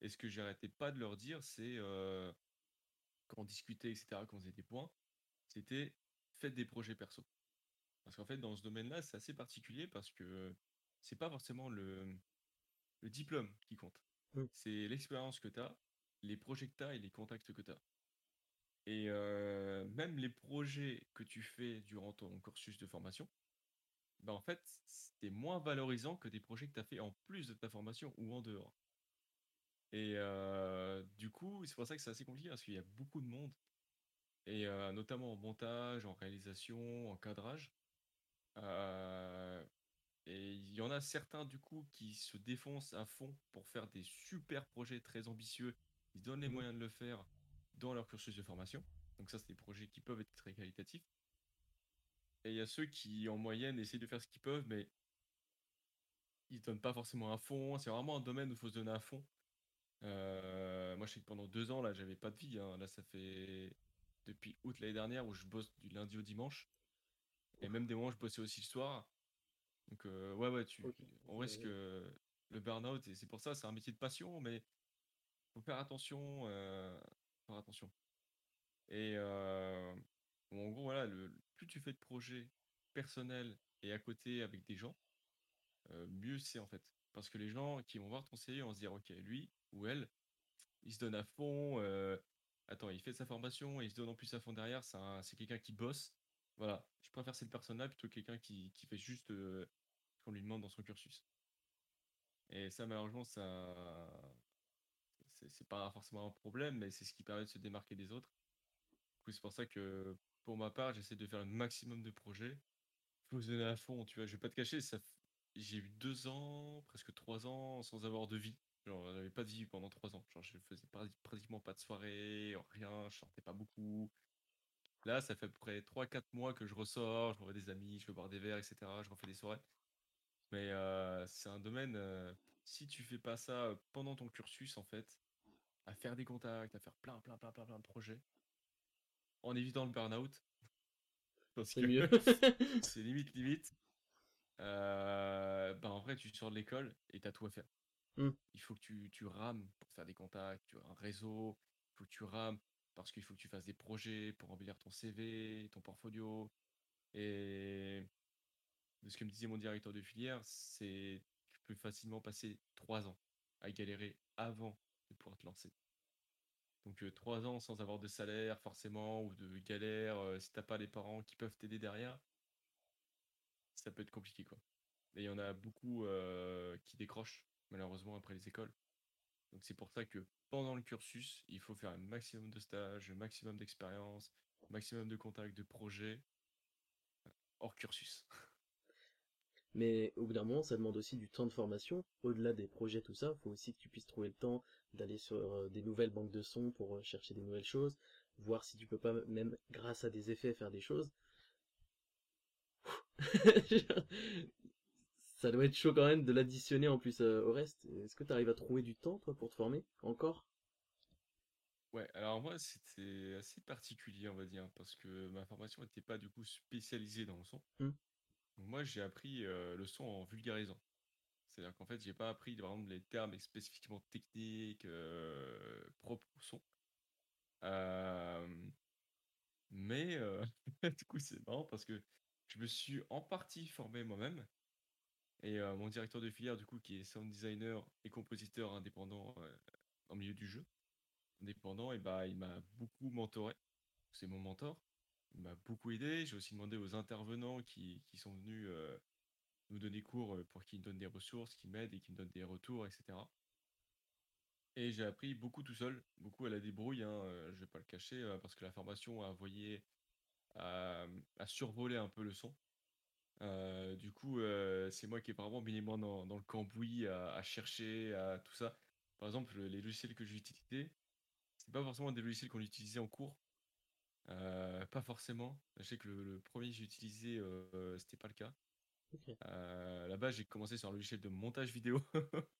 Et ce que j'arrêtais pas de leur dire, c'est quand on discutait, etc., quand on faisait des points, c'était faites des projets perso. Parce qu'en fait, dans ce domaine-là, c'est assez particulier parce que c'est pas forcément le, le diplôme qui compte. Mmh. C'est l'expérience que tu as, les projets que tu as et les contacts que tu as. Et même les projets que tu fais durant ton cursus de formation, bah en fait, c'est moins valorisant que des projets que tu as fait en plus de ta formation ou en dehors. Et du coup, c'est pour ça que c'est assez compliqué parce qu'il y a beaucoup de monde, et notamment en montage, en réalisation, en cadrage. et il y en a certains du coup qui se défoncent à fond pour faire des super projets très ambitieux. Ils donnent les Mmh. moyens de le faire dans leur cursus de formation. Donc ça, c'est des projets qui peuvent être très qualitatifs. Et il y a ceux qui, en moyenne, essayent de faire ce qu'ils peuvent, mais ils donnent pas forcément à fond. C'est vraiment un domaine où il faut se donner à fond. moi, je sais que pendant deux ans, là, j'avais pas de vie. hein. Là, ça fait depuis août l'année dernière où je bosse du lundi au dimanche. Et même des moments, je bossais aussi le soir. Donc, ouais, ouais, tu, Ok. on risque le burn-out. Et c'est pour ça, c'est un métier de passion, mais faut faire attention. faire attention. Et bon, en gros, voilà, plus tu fais de projets personnels et à côté avec des gens, mieux c'est en fait. Parce que les gens qui vont voir ton CV vont se dire, ok, lui ou elle, il se donne à fond. attends, il fait sa formation et il se donne en plus à fond derrière. C'est quelqu'un qui bosse. Voilà, je préfère cette personne-là plutôt que quelqu'un qui, qui fait juste ce qu'on lui demande dans son cursus. Et ça, malheureusement, ça, c'est pas forcément un problème, mais c'est ce qui permet de se démarquer des autres. C'est pour ça que pour ma part, j'essaie de faire le maximum de projets. Faut se donner à fond, tu vois. Je vais pas te cacher, ça... j'ai eu deux ans, presque trois ans sans avoir de vie. Genre, j'avais pas de vie pendant trois ans. Genre, je faisais pratiquement pas de soirée, rien, je sortais pas beaucoup. Là, ça fait à peu près 3-4 mois que je ressors, je revois des amis, je vais boire des verres, etc. Je refais des soirées. Mais c'est un domaine, si tu fais pas ça pendant ton cursus, en fait, à faire des contacts, à faire plein, plein, plein, plein, plein de projets, en évitant le burn-out. Parce C'est que mieux. (laughs) c'est limite, limite. bah en vrai, tu sors de l'école et t'as tout à faire. Mmh. Il faut que tu, tu rames pour faire des contacts, tu as un réseau, il faut que tu rames parce qu'il faut que tu fasses des projets pour embellir ton CV, ton portfolio. Et de ce que me disait mon directeur de filière, c'est tu peux facilement passer trois ans à galérer avant de pouvoir te lancer. Donc trois ans sans avoir de salaire forcément ou de galère, si t'as pas les parents qui peuvent t'aider derrière, ça peut être compliqué quoi. Et il y en a beaucoup qui décrochent malheureusement après les écoles. Donc c'est pour ça que pendant le cursus, il faut faire un maximum de stages, un maximum d'expérience, un maximum de contacts, de projets, hors cursus. (laughs) Mais au bout d'un moment, ça demande aussi du temps de formation. Au-delà des projets, tout ça, il faut aussi que tu puisses trouver le temps d'aller sur euh, des nouvelles banques de sons pour euh, chercher des nouvelles choses, voir si tu peux pas même, grâce à des effets, faire des choses. (laughs) ça doit être chaud quand même de l'additionner en plus euh, au reste. Est-ce que tu arrives à trouver du temps, toi, pour te former encore? Ouais, alors moi, c'était assez particulier, on va dire, parce que ma formation n'était pas du coup spécialisée dans le son. Mmh. Moi, j'ai appris le son en vulgarisant. C'est-à-dire qu'en fait, j'ai pas appris les termes spécifiquement techniques, propres au son. mais (laughs) du coup, c'est marrant parce que je me suis en partie formé moi-même. Et mon directeur de filière, du coup, qui est sound designer et compositeur indépendant le milieu du jeu, indépendant, et bah, il m'a beaucoup mentoré. C'est mon mentor. M'a beaucoup aidé. J'ai aussi demandé aux intervenants qui, qui sont venus nous donner cours pour qu'ils me donnent des ressources, qu'ils m'aident et qu'ils me donnent des retours, etc. Et j'ai appris beaucoup tout seul, beaucoup à la débrouille, hein, je vais pas le cacher, parce que la formation a envoyé à, survoler un peu le son. du coup, c'est moi qui ai vraiment mis les mains dans, le cambouis, à, chercher, à tout ça. Par exemple, les logiciels que j'ai utilisés, c'est pas forcément des logiciels qu'on utilisait en cours. Pas forcément. Je sais que le, premier que j'ai utilisé, c'était pas le cas. Là-bas, j'ai commencé sur un logiciel de montage vidéo. (laughs)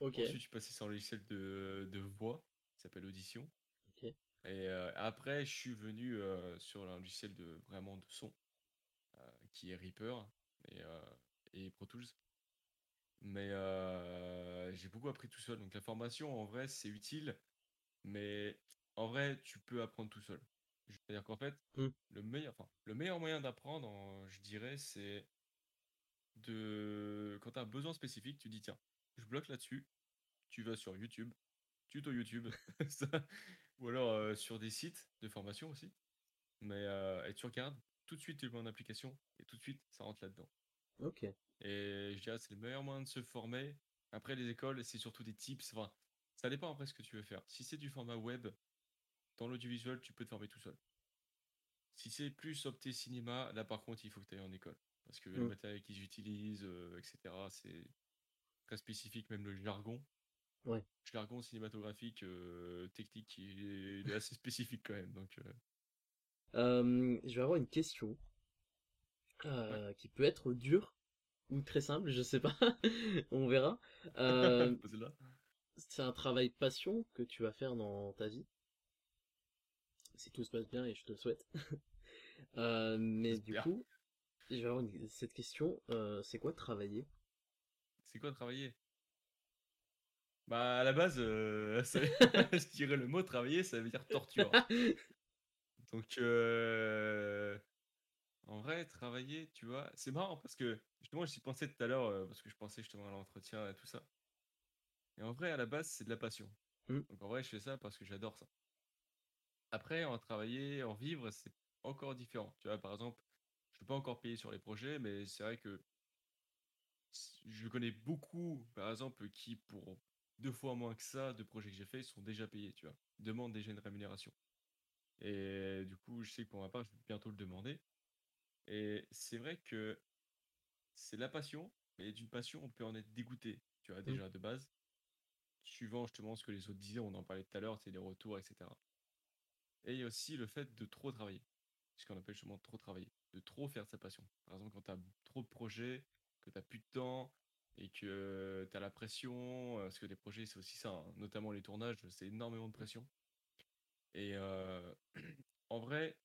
Ensuite, je suis passé sur un logiciel de, de voix, qui s'appelle Audition. Et après, je suis venu sur un logiciel de vraiment de son, qui est Reaper et, et Pro Tools. Mais j'ai beaucoup appris tout seul. Donc la formation, en vrai, c'est utile, mais en vrai, tu peux apprendre tout seul. C'est-à-dire qu'en fait, mmh. le meilleur, enfin, le meilleur moyen d'apprendre, je dirais, c'est de quand tu as un besoin spécifique, tu dis tiens, je bloque là-dessus, tu vas sur YouTube, tuto YouTube, (laughs) ou alors sur des sites de formation aussi. Mais et tu regardes, tout de suite tu le mets en application et tout de suite ça rentre là-dedans. Ok. Et je dirais c'est le meilleur moyen de se former. Après les écoles, c'est surtout des tips. Enfin, ça dépend après ce que tu veux faire. Si c'est du format web, dans l'audiovisuel, tu peux te former tout seul. Si c'est plus opté cinéma, là par contre, il faut que tu ailles en école. Parce que le mmh. matériel qu'ils utilisent, etc., c'est très spécifique, même le jargon. Ouais. Jargon cinématographique, technique, il est, assez spécifique quand même. Donc, je vais avoir une question qui peut être dure ou très simple, je sais pas. (laughs) On verra. (laughs) c'est un travail passion que tu vas faire dans ta vie. Si tout se passe bien et je te le souhaite. (laughs) mais du coup, je vais avoir cette question. c'est quoi travailler? C'est quoi travailler? Bah à la base, (laughs) (laughs) je dirais le mot travailler, ça veut dire torture. Donc en vrai, travailler, tu vois, c'est marrant parce que justement, j'y pensais tout à l'heure parce que je pensais justement à l'entretien et tout ça. Et en vrai, à la base, c'est de la passion. Mmh. Donc en vrai, je fais ça parce que j'adore ça. Après, en travailler, en vivre, c'est encore différent. Tu vois, par exemple, je ne peux pas encore payer sur les projets, mais c'est vrai que je connais beaucoup, par exemple, qui pour deux fois moins que ça de projets que j'ai faits sont déjà payés, tu vois. demandent déjà une rémunération. Et du coup, je sais que pour ma part, je vais bientôt le demander. Et c'est vrai que c'est la passion, mais d'une passion, on peut en être dégoûté, tu vois, mmh. déjà de base. Suivant justement ce que les autres disaient, on en parlait tout à l'heure, c'est les retours, etc. Et aussi le fait de trop travailler. Ce qu'on appelle justement trop travailler. De trop faire sa passion. Par exemple, quand tu as trop de projets, que tu n'as plus de temps et que tu as la pression, parce que les projets, c'est aussi ça, hein, notamment les tournages, c'est énormément de pression. Et (clears throat) en vrai,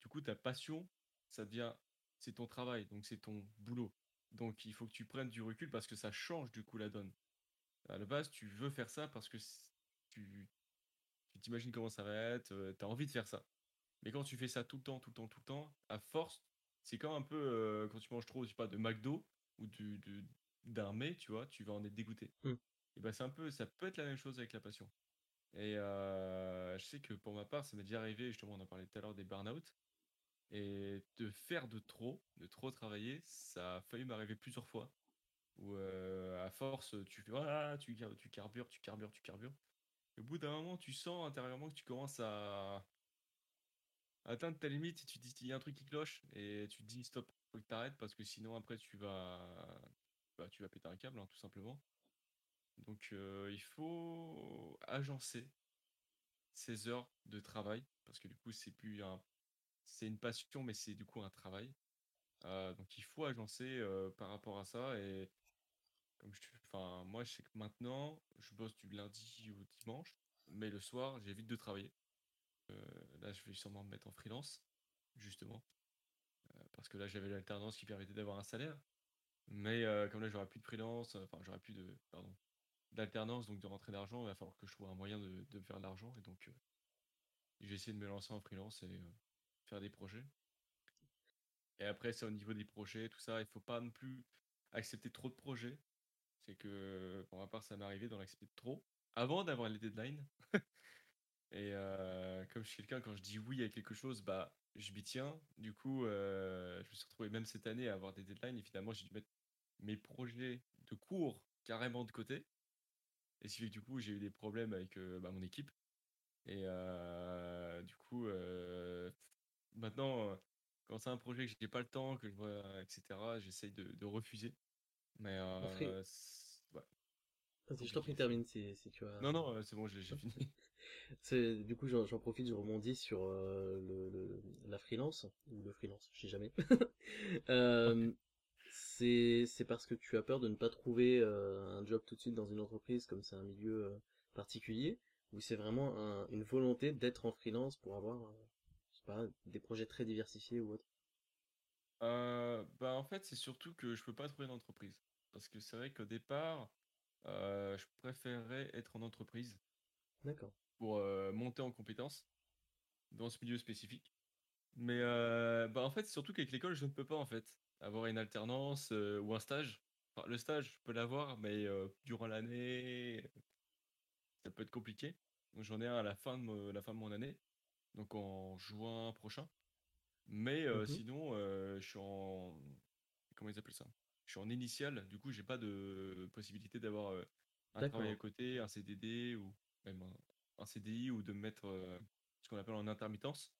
du coup, ta passion, ça devient, c'est ton travail, donc c'est ton boulot. Donc il faut que tu prennes du recul parce que ça change du coup la donne. À la base, tu veux faire ça parce que tu t'imagines comment ça va être, tu as envie de faire ça. Mais quand tu fais ça tout le temps, tout le temps, tout le temps, à force, c'est comme un peu quand tu manges trop, je sais pas, de McDo ou du, d'un mets, tu vois, tu vas en être dégoûté. Mmh. Et ben c'est un peu, ça peut être la même chose avec la passion. Et je sais que pour ma part, ça m'est déjà arrivé, justement, on en parlait tout à l'heure des burn-out. Et de faire de trop, de trop travailler, ça a failli m'arriver plusieurs fois. Où à force, tu fais voilà, tu, tu carbures, tu carbures, tu carbures. Au bout d'un moment, tu sens intérieurement que tu commences à atteindre ta limite et tu dis il y a un truc qui cloche et tu te dis stop, faut que t'arrêtes parce que sinon après tu vas, bah, tu vas péter un câble hein, tout simplement. Donc il faut agencer ses heures de travail parce que du coup c'est plus un, c'est une passion mais c'est du coup un travail. donc il faut agencer par rapport à ça et comme je, enfin moi je sais que maintenant je bosse du lundi au dimanche mais le soir j'évite de travailler. là je vais sûrement me mettre en freelance justement parce que là j'avais l'alternance qui permettait d'avoir un salaire. Mais comme là j'aurais plus de freelance, enfin j'aurais plus de, pardon, d'alternance, donc de rentrer d'argent, il va falloir que je trouve un moyen de, faire de l'argent. Et donc, euh, je vais essayer de me lancer en freelance et euh, faire des projets. Et après, c'est au niveau des projets, tout ça, il faut pas non plus accepter trop de projets. C'est que, pour ma part, ça m'est arrivé d'en accepter trop avant d'avoir les deadlines. (laughs) et euh, comme je suis quelqu'un, quand je dis oui à quelque chose, bah, je m'y tiens. Du coup, je me suis retrouvé même cette année à avoir des deadlines. Et finalement, j'ai dû mettre mes projets de cours carrément de côté. Et ce du coup, j'ai eu des problèmes avec bah, mon équipe. Et du coup, maintenant, quand c'est un projet que j'ai pas le temps, que je vois, etc., j'essaye de, refuser. Mais ouais, Vas-y, je t'en prie, termine si, si tu as. Non, non, c'est bon, j'ai fini. (laughs) du coup, j'en profite, je rebondis sur le, la freelance, ou le freelance, je sais jamais. (laughs) c'est parce que tu as peur de ne pas trouver euh, un job tout de suite dans une entreprise comme c'est un milieu euh, particulier ou c'est vraiment une volonté d'être en freelance pour avoir euh, je sais pas, des projets très diversifiés ou autre? Bah en fait c'est surtout que je peux pas trouver d'entreprise parce que c'est vrai qu'au départ je préférerais être en entreprise d'accord pour monter en compétences dans ce milieu spécifique mais bah en fait surtout qu'avec l'école je ne peux pas en fait avoir une alternance ou un stage. Enfin, le stage, je peux l'avoir, mais durant l'année, ça peut être compliqué. Donc j'en ai un à la fin de, la fin de mon année, donc en juin prochain. Mais mmh sinon, je suis en comment ils appellent ça? Je suis en initial, du coup, j'ai pas de possibilité d'avoir un travail à côté, un CDD ou même un, CDI ou de me mettre ce qu'on appelle en intermittence.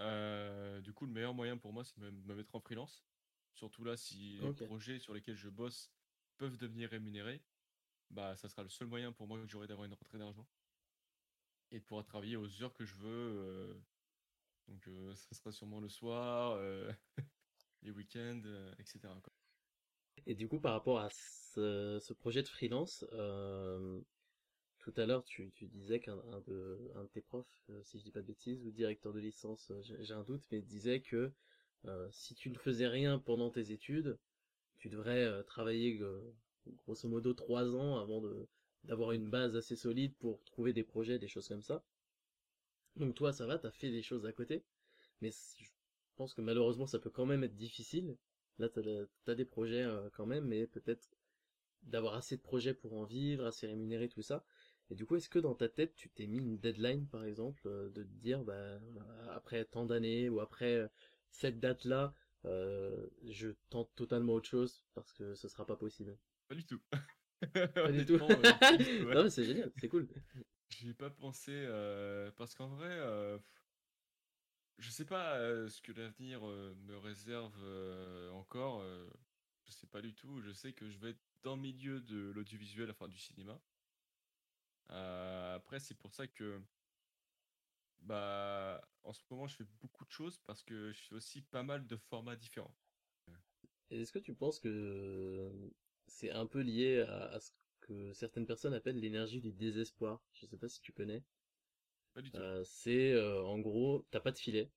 Euh, du coup, le meilleur moyen pour moi, c'est de me, mettre en freelance. Surtout là, si les projets sur lesquels je bosse peuvent devenir rémunérés, bah ça sera le seul moyen pour moi que j'aurai d'avoir une rentrée d'argent et de pouvoir travailler aux heures que je veux. Donc, euh, ça sera sûrement le soir, (laughs) les week-ends, etc. Et du coup, par rapport à ce, projet de freelance, tout à l'heure, tu, disais qu'un de, un de tes profs, si je dis pas de bêtises, ou directeur de licence, j'ai un doute, mais disait que si tu ne faisais rien pendant tes études, tu devrais travailler grosso modo trois ans avant d'avoir une base assez solide pour trouver des projets, des choses comme ça. Donc toi, ça va, t'as fait des choses à côté, mais je pense que malheureusement, ça peut quand même être difficile. Là, t'as as des projets quand même, mais peut-être d'avoir assez de projets pour en vivre, assez rémunérer tout ça. Et du coup, est-ce que dans ta tête, tu t'es mis une deadline, par exemple, euh, de te dire, bah, après tant d'années ou après euh, cette date-là, euh, je tente totalement autre chose parce que ce sera pas possible? Pas du tout. pas du (laughs) tout. non, mais c'est génial, c'est cool. J'y ai pas pensé parce qu'en vrai, je sais pas ce que l'avenir me réserve encore. je sais pas du tout. Je sais que je vais être dans le milieu de l'audiovisuel, enfin du cinéma. Après, c'est pour ça que bah, en ce moment, je fais beaucoup de choses parce que je fais aussi pas mal de formats différents. Est-ce que tu penses que c'est un peu lié à, ce que certaines personnes appellent l'énergie du désespoir Je sais pas si tu connais. Pas du tout. Euh, c'est euh, en gros, t'as pas de filet.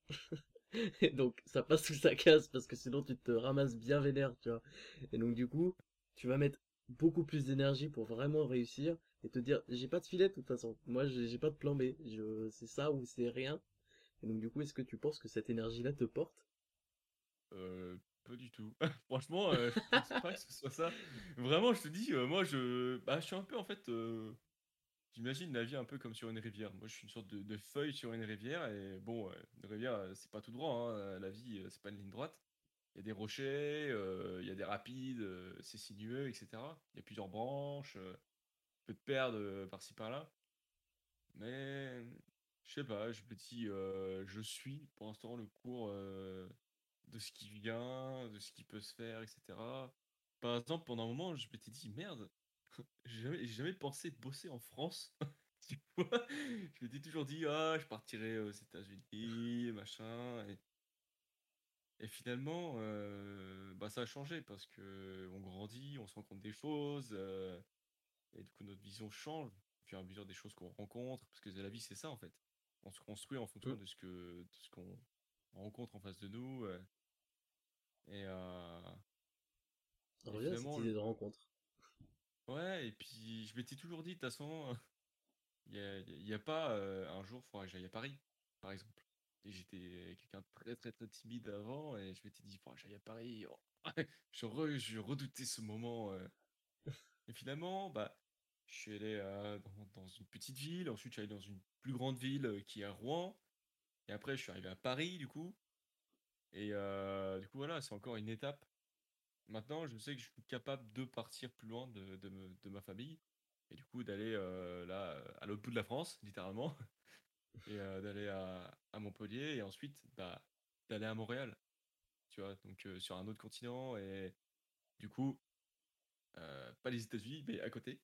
(laughs) Et donc ça passe ou ça casse parce que sinon tu te ramasses bien vénère, tu vois. Et donc du coup, tu vas mettre beaucoup plus d'énergie pour vraiment réussir et te dire j'ai pas de filet de toute façon moi j'ai pas de plan B je c'est ça ou c'est rien Et donc du coup, est-ce que tu penses que cette énergie-là te porte? Euh, pas du tout. (laughs) Franchement, euh, je pense pas que ce soit ça. Vraiment, je te dis, euh, moi, je, bah, je suis un peu en fait. euh, J'imagine la vie un peu comme sur une rivière. Moi, je suis une sorte de, feuille sur une rivière et bon, euh, rivière, c'est pas tout droit. hein, La vie, c'est pas une ligne droite. Il y a des rochers, il y a des rapides, c'est sinueux, etc. Il y a plusieurs branches, euh, tu perdre par-ci par-là. Mais je sais pas, je me dis, je suis pour l'instant le cours de ce qui vient, de ce qui peut se faire, etc. Par exemple, pendant un moment, je m'étais dit, merde, (laughs) j'ai jamais, jamais pensé bosser en France. (laughs) Tu vois, je m'étais toujours dit, ah, je partirais aux États-Unis, machin. Et, et finalement, euh, bah, ça a changé parce que on grandit, on se rend compte des choses, euh, et du coup, notre vision change au fur et à mesure des choses qu'on rencontre. Parce que la vie, c'est ça, en fait. On se construit en fonction Mm. de ce que, de ce qu'on rencontre en face de nous. euh, et, euh, On revient à cette idée de rencontre. ouais, et puis je m'étais toujours dit, de toute façon, (laughs) il n'y a, pas euh, un jour, il faudra que j'aille à Paris, par exemple. Et j'étais quelqu'un de très très très timide avant, et je m'étais dit, il faudra que j'aille à Paris. oh. (laughs) je, re- je redoutais ce moment. euh. Et finalement, bah, je suis allé euh, dans, dans une petite ville, ensuite je suis allé dans une plus grande ville qui est à Rouen, et après je suis arrivé à Paris, du coup. Et euh, du coup, voilà, c'est encore une étape. Maintenant, je sais que je suis capable de partir plus loin de, de me- de ma famille, et du coup d'aller euh, là, à l'autre bout de la France, littéralement, (laughs) et euh, d'aller à, à Montpellier, et ensuite bah, d'aller à Montréal, tu vois, donc sur un autre continent, et du coup, pas les États-Unis, mais à côté,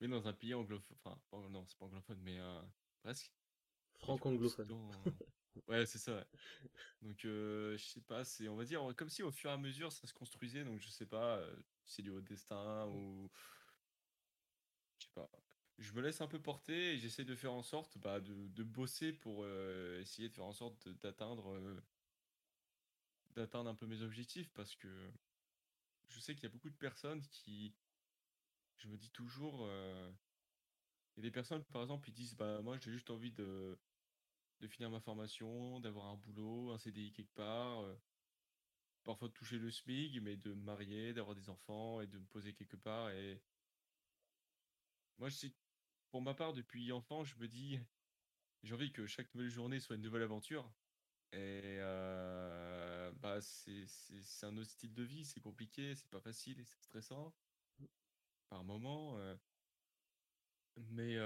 mais dans un pays anglophone, enfin, non, c'est pas anglophone, mais presque, Franco-anglophone. Ouais, c'est ça. Donc, euh, je sais pas, c'est, on va dire, comme si au fur et à mesure ça se construisait, donc je sais pas euh, si c'est dû au destin ou je sais pas. Je me laisse un peu porter et j'essaie de faire en sorte bah, de, de bosser pour euh, essayer de faire en sorte d'atteindre d'atteindre un peu mes objectifs parce que je sais qu'il y a beaucoup de personnes qui, je me dis toujours, il y a des personnes par exemple, ils disent bah moi j'ai juste envie de, de finir ma formation, d'avoir un boulot, un CDI quelque part, euh, parfois de toucher le SMIC, mais de me marier, d'avoir des enfants et de me poser quelque part. Et moi, pour ma part, depuis enfant, je me dis, j'ai envie que chaque nouvelle journée soit une nouvelle aventure. Et euh, bah, c'est, un autre style de vie, c'est compliqué, c'est pas facile et c'est stressant par moments. euh, mais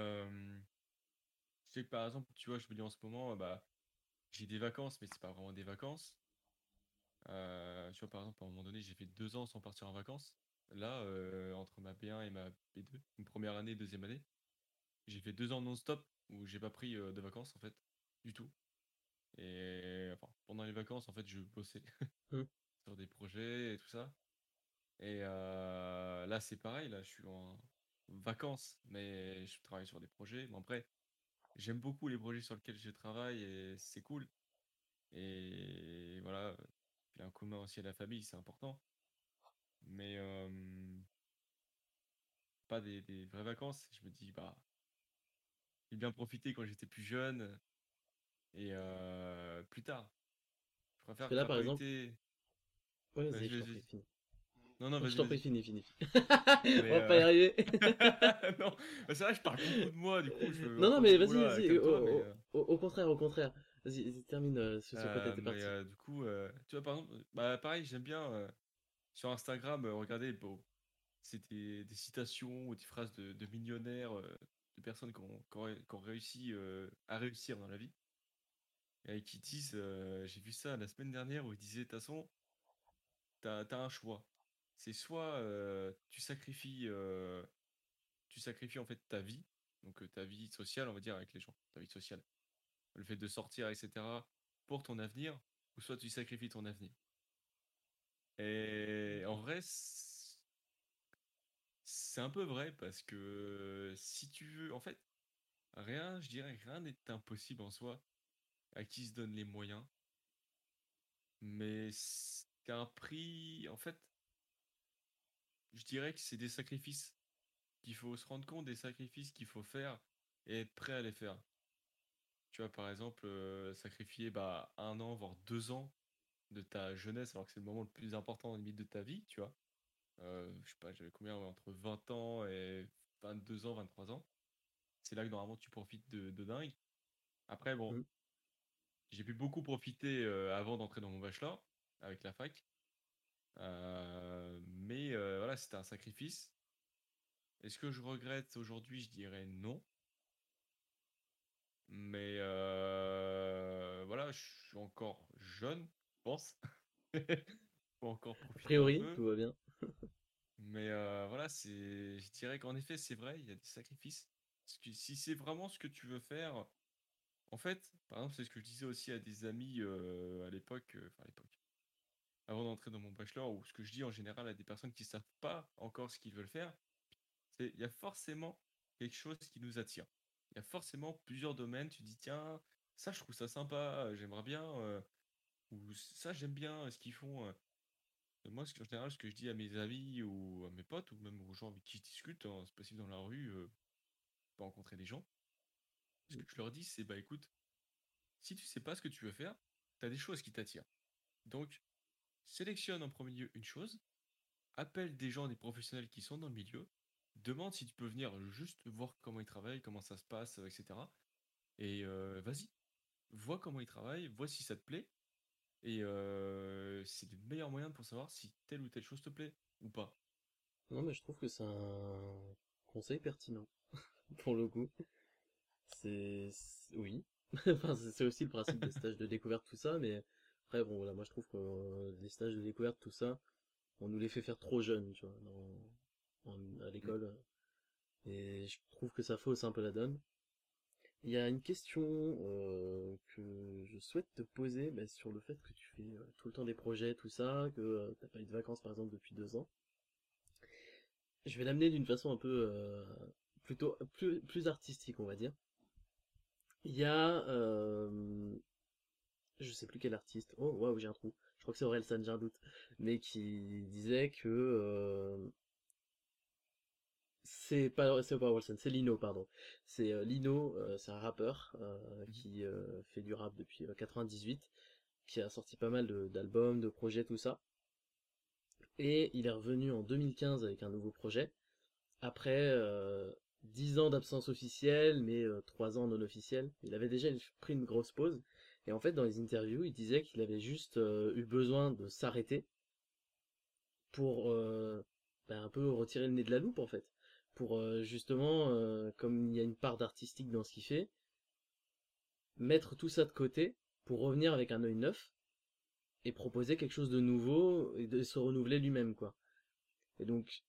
je sais que par exemple, tu vois, je me dis en ce moment, bah, j'ai des vacances, mais c'est pas vraiment des vacances. Euh, tu vois, par exemple, à un moment donné, j'ai fait deux ans sans partir en vacances. Là, euh, entre ma B1 et ma B2, une première année, deuxième année, j'ai fait deux ans non-stop où j'ai pas pris euh, de vacances en fait, du tout. Et enfin, pendant les vacances, en fait, je bossais Mm. (laughs) sur des projets et tout ça. Et là, c'est pareil, là, je suis en vacances, mais je travaille sur des projets. Mais après, j'aime beaucoup les projets sur lesquels je travaille et c'est cool. Et voilà, il y a un commun aussi à la famille, c'est important. Mais euh, pas des, des vraies vacances. Je me dis, bah, j'ai bien profité quand j'étais plus jeune et euh, plus tard. Je préfère que là, par exemple, ouais, je Non, non, Je vas-y, t'en prie, fini, fini. (laughs) On va pas y euh, arriver. (laughs) non, bah, c'est vrai, je parle beaucoup de moi, du coup, je Non, non, mais vas-y, voilà, vas-y. Au, mais au- euh, contraire, au contraire. Vas-y, vas-y, termine euh, quoi euh, t'étais mais parti. euh, du coup, euh, tu vois, par exemple, bah, pareil, j'aime bien euh, sur Instagram euh, regarder, bon, c'est des, des citations ou des phrases de, de millionnaires, euh, de personnes qui ont, qui ont ré- qui ont réussi euh, à réussir dans la vie. Et qui disent, euh, j'ai vu ça la semaine dernière où ils disaient, de toute façon, t'as, t'as un choix. C'est soit tu sacrifies, en fait ta vie, donc ta vie sociale, on va dire, avec les gens, ta vie sociale, le fait de sortir, etc., pour ton avenir, ou soit tu sacrifies ton avenir. Et en vrai, c'est un peu vrai parce que si tu veux, en fait, rien, je dirais, rien n'est impossible en soi à qui se donne les moyens, mais c'est un prix, en fait, je dirais que c'est des sacrifices qu'il faut se rendre compte des sacrifices qu'il faut faire et être prêt à les faire. tu vois, par exemple, sacrifier, bah, un an, voire deux ans de ta jeunesse, alors que c'est le moment le plus important, limite, de ta vie, tu vois? Heu, je sais pas, j'avais combien? entre 20 ans et 22 ans, 23 ans. C'est là que normalement tu profites de de dingue. Après bon Mmh. j'ai pu beaucoup profiter, heu, avant d'entrer dans mon bachelor, avec la fac. Mais heu, voilà, c'était un sacrifice. Est-ce que je regrette aujourd'hui? Je dirais non. Mais heu, voilà, je suis encore jeune, je pense. (laughs) Faut encore profiter priori, tout va bien. Mais heu, voilà, c'est je dirais qu'en effet, c'est vrai, il y a des sacrifices. Parce que si c'est vraiment ce que tu veux faire en fait, par exemple, c'est ce que je disais aussi à des amis, à l'époque, enfin à l'époque, avant d'entrer dans mon bachelor ou ce que je dis en général à des personnes qui savent pas encore ce qu'ils veulent faire, c'est il y a forcément quelque chose qui nous attire. Il y a forcément plusieurs domaines, tu dis: «Tiens, ça je trouve ça sympa, heu, j'aimerais bien, heu, ou ça j'aime bien, heu, ce qu'ils font». Moi, en général, ce que je dis à mes amis ou à mes potes ou même aux gens avec qui je discute, hein, c'est possible dans la rue, heu, pas rencontrer des gens. Ce que je leur dis, c'est: «Bah, écoute, si tu sais pas ce que tu veux faire, tu as des choses qui t'attirent. Donc sélectionne en premier lieu une chose, appelle des gens, des professionnels qui sont dans le milieu, demande si tu peux venir juste voir comment ils travaillent, comment ça se passe, heu, et cetera et heu, vas-y, vois comment ils travaillent, vois si ça te plaît et heu, c'est le meilleur moyen pour savoir si telle ou telle chose te plaît ou pas». Non, mais je trouve que c'est un conseil pertinent, (laughs) pour le coup. C'est... Oui. (laughs) Enfin, c'est aussi le principe des stages de découverte, tout ça, mais après, bon, voilà, moi je trouve que euh, les stages de découverte, tout ça, on nous les fait faire trop jeunes, tu vois, à l'école. Et je trouve que ça fausse un peu la donne. Il y a une question euh, que je souhaite te poser bah, sur le fait que tu fais euh, tout le temps des projets, tout ça, que euh, t'as pas eu de vacances par exemple depuis deux ans. Je vais l'amener d'une façon un peu plutôt plus, plus artistique, on va dire. Il y a, je sais plus quel artiste, oh waouh j'ai un trou, je crois que c'est Orelsan, j'ai un doute, mais qui disait que euh, c'est pas c'est pas c'est Lino pardon. C'est euh, Lino, euh, c'est un rappeur euh, Mmh qui fait du rap depuis euh, 98, qui a sorti pas mal de- d'albums, de projets, tout ça. Et il est revenu en 2015 avec un nouveau projet, après euh, 10 ans d'absence officielle, mais euh, 3 ans non officiels. Il avait déjà pris une grosse pause. Et en fait, dans les interviews, il disait qu'il avait juste eu besoin de s'arrêter pour ben, un peu retirer le nez de la loupe, en fait. Pour justement, comme il y a une part d'artistique dans ce qu'il fait, mettre tout ça de côté pour revenir avec un œil neuf et proposer quelque chose de nouveau et se renouveler lui-même, quoi. Et donc,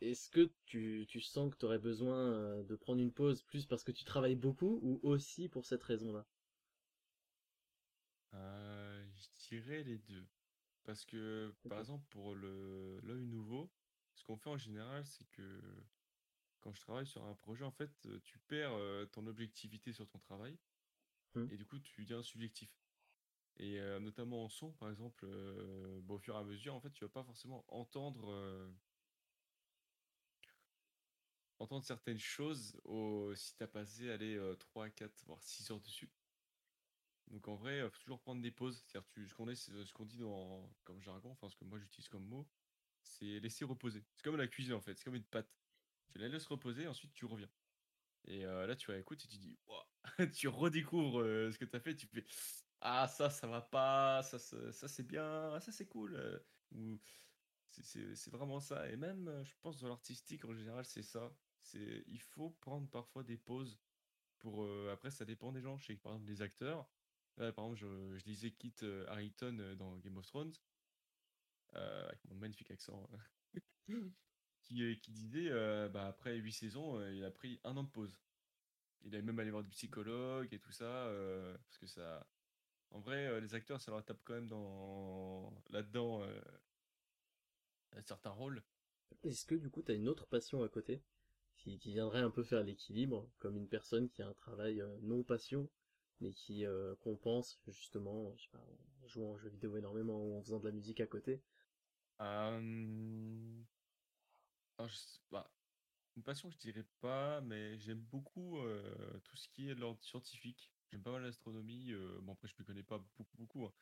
est-ce que tu, tu sens que tu aurais besoin de prendre une pause plus parce que tu travailles beaucoup ou aussi pour cette raison-là? Heu, je dirais les 2 parce que, par exemple, pour le l'œil nouveau, ce qu'on fait en général, c'est que quand je travaille sur un projet, en fait, heu, tu perds, ton objectivité sur ton travail Hmm. et du coup, tu deviens subjectif et notamment en son, par exemple, bah, au fur et à mesure, en fait, tu vas pas forcément entendre, entendre certaines choses au si tu as passé, allez, heu, 3-4 voire 6 heures dessus. Donc en vrai, heu, faut toujours prendre des pauses. C'est-à-dire ce qu'on ce qu'on dit dans comme jargon, enfin ce que moi j'utilise comme mot, c'est laisser reposer. C'est comme la cuisine en fait, c'est comme une pâte. Tu la laisses reposer, ensuite tu reviens. Et heu, là tu réécoutes et tu dis: «Waouh!» (laughs) tu redécouvres, heu, ce que tu as fait, tu fais: «Ah ça, ça va pas, ça ça c'est bien, ah ça c'est cool», ou c'est vraiment ça et même, je pense dans l'artistique en général, c'est ça. Il faut prendre parfois des pauses pour, après ça dépend des gens. Que par exemple les acteurs, là par exemple je je lisais Kit, heu, Harington, heu, dans Game of Thrones, heu, avec mon magnifique accent, (laughs) qui, heu, qui disait, heu, bah, après 8 saisons, il a pris un an de pause. Il est même allé voir des psychologues et tout ça, parce que ça en vrai, les acteurs ça leur tape quand même dans là-dedans, certains rôles. Est-ce que du coup tu as une autre passion à côté qui, qui viendrait un peu faire l'équilibre, comme une personne qui a un travail euh, non passion, mais qui euh, compense justement, en jouant aux jeux vidéo énormément ou en faisant de la musique à côté? S bah, une passion je dirais pas, mais j'aime beaucoup, heu, tout ce qui est de l'ordre scientifique. j'aime pas mal l'astronomie, bon après je me connais pas beaucoup, beaucoup, hein,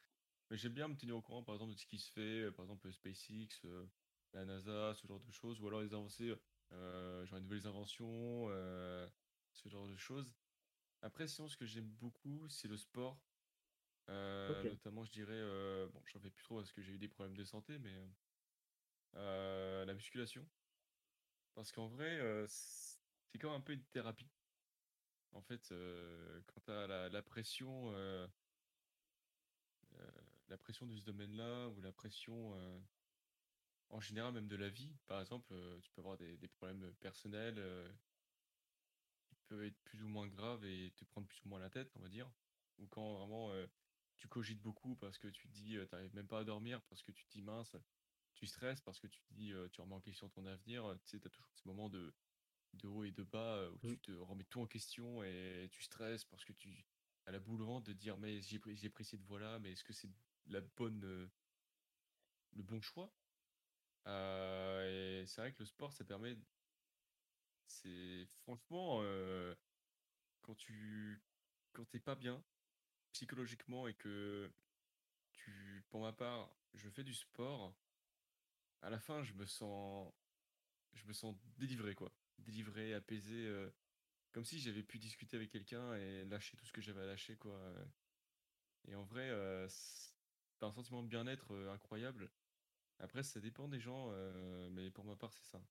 mais j'aime bien me tenir au courant par exemple de ce qui se fait, par exemple SpaceX, la NASA, ce genre de choses ou alors les avancées, genre les nouvelles inventions, ce genre de choses. Après sinon ce que j'aime beaucoup, c'est le sport. notamment je dirais, bon j'en fais plus trop parce que j'ai eu des problèmes de santé, mais la musculation. Parce qu'en vrai, c'est comme un peu une thérapie. En fait, quand tu as la, pression, la pression de ce domaine-là, ou la pression en général même de la vie, par exemple, tu peux avoir des, problèmes personnels peuvent être plus ou moins graves et te prendre plus ou moins la tête, on va dire. Ou quand vraiment tu cogites beaucoup parce que tu te dis, tu n'arrives même pas à dormir, parce que tu te dis mince, tu stresses parce que tu te dis, tu remets en question ton avenir, tu sais, tu as toujours ce moment de, de haut et de bas où Mmh. tu te remets tout en question et tu stresses parce que tu as la boule au ventre de dire mais j'ai pris, j'ai pris cette voie-là, mais est-ce que c'est la bonne, le bon choix? et c'est vrai que le sport, ça permet, c'est franchement, quand tu quand pas bien psychologiquement et que tu, pour ma part, je fais du sport, à la fin, je me sens, je me sens délivré, quoi. Délivré, apaisé, comme si j'avais pu discuter avec quelqu'un et lâcher tout ce que j'avais à lâcher, quoi. Et en vrai, c'est un sentiment de bien-être incroyable. Après, ça dépend des gens, mais pour ma part, c'est ça.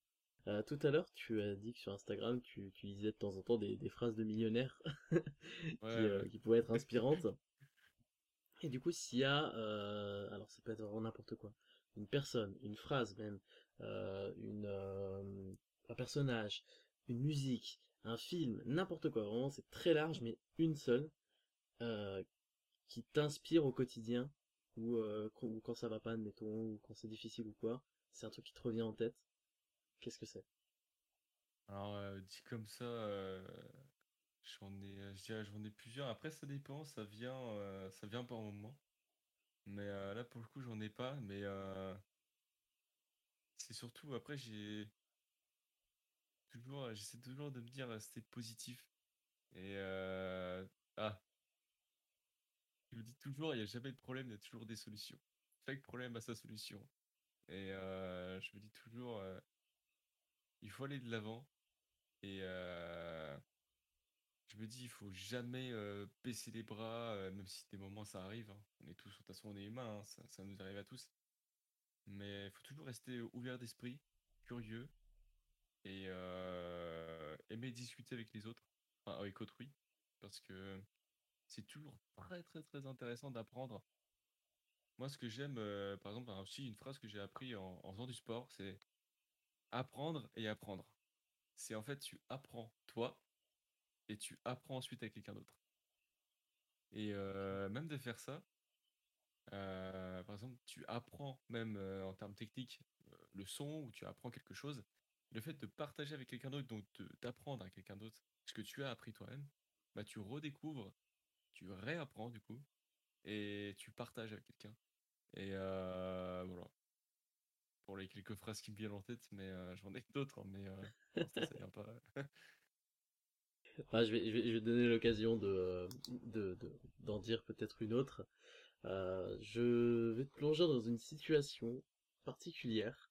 Euh, tout à l'heure, tu as dit que sur Instagram, tu, utilisais de temps en temps des, phrases de millionnaires (laughs) qui, Ouais, qui pouvaient être inspirantes. Et du coup, s'il y a, euh, alors ça peut être vraiment n'importe quoi, une personne, une phrase même, euh, une, euh, un personnage, une musique, un film, n'importe quoi, vraiment c'est très large, mais une seule, qui t'inspire au quotidien, ou, ou quand ça va pas, admettons, ou quand c'est difficile ou quoi, c'est un truc qui te revient en tête, qu'est-ce que c'est? Alors, dit comme ça, j'en ai, je dirais, j'en ai plusieurs. Après, ça dépend, ça vient, ça vient par moment. Mais là, pour le coup, j'en ai pas. Mais c'est surtout, après, j'ai toujours, j'essaie toujours de me dire, c'était positif. Et ah, je me dis toujours, il n'y a jamais de problème, il y a toujours des solutions. Chaque problème a sa solution. Et je me dis toujours, il faut aller de l'avant. Et je me dis, il faut jamais baisser les bras, même si des moments ça arrive. Hein. On est tous, de toute façon, on est humains, hein, ça, ça, nous arrive à tous. Mais il faut toujours rester ouvert d'esprit, curieux, et aimer discuter avec les autres, enfin avec autrui, parce que c'est toujours très très très intéressant d'apprendre. Moi, ce que j'aime, par exemple, aussi une phrase que j'ai appris en, en faisant du sport, c'est apprendre et apprendre. C'est en fait, tu apprends toi et tu apprends ensuite à quelqu'un d'autre. Et même de faire ça, par exemple, tu apprends même en termes techniques le son ou tu apprends quelque chose. Le fait de partager avec quelqu'un d'autre, donc d'apprendre à quelqu'un d'autre ce que tu as appris toi-même, bah, tu redécouvres, tu réapprends du coup, et tu partages avec quelqu'un. Et voilà. Pour les quelques phrases qui me viennent en tête, mais j'en ai d'autres, hein, mais ça vient pas. je, vais, je, vais, je vais donner l'occasion de, de, d'en dire peut-être une autre. Euh, je vais te plonger dans une situation particulière.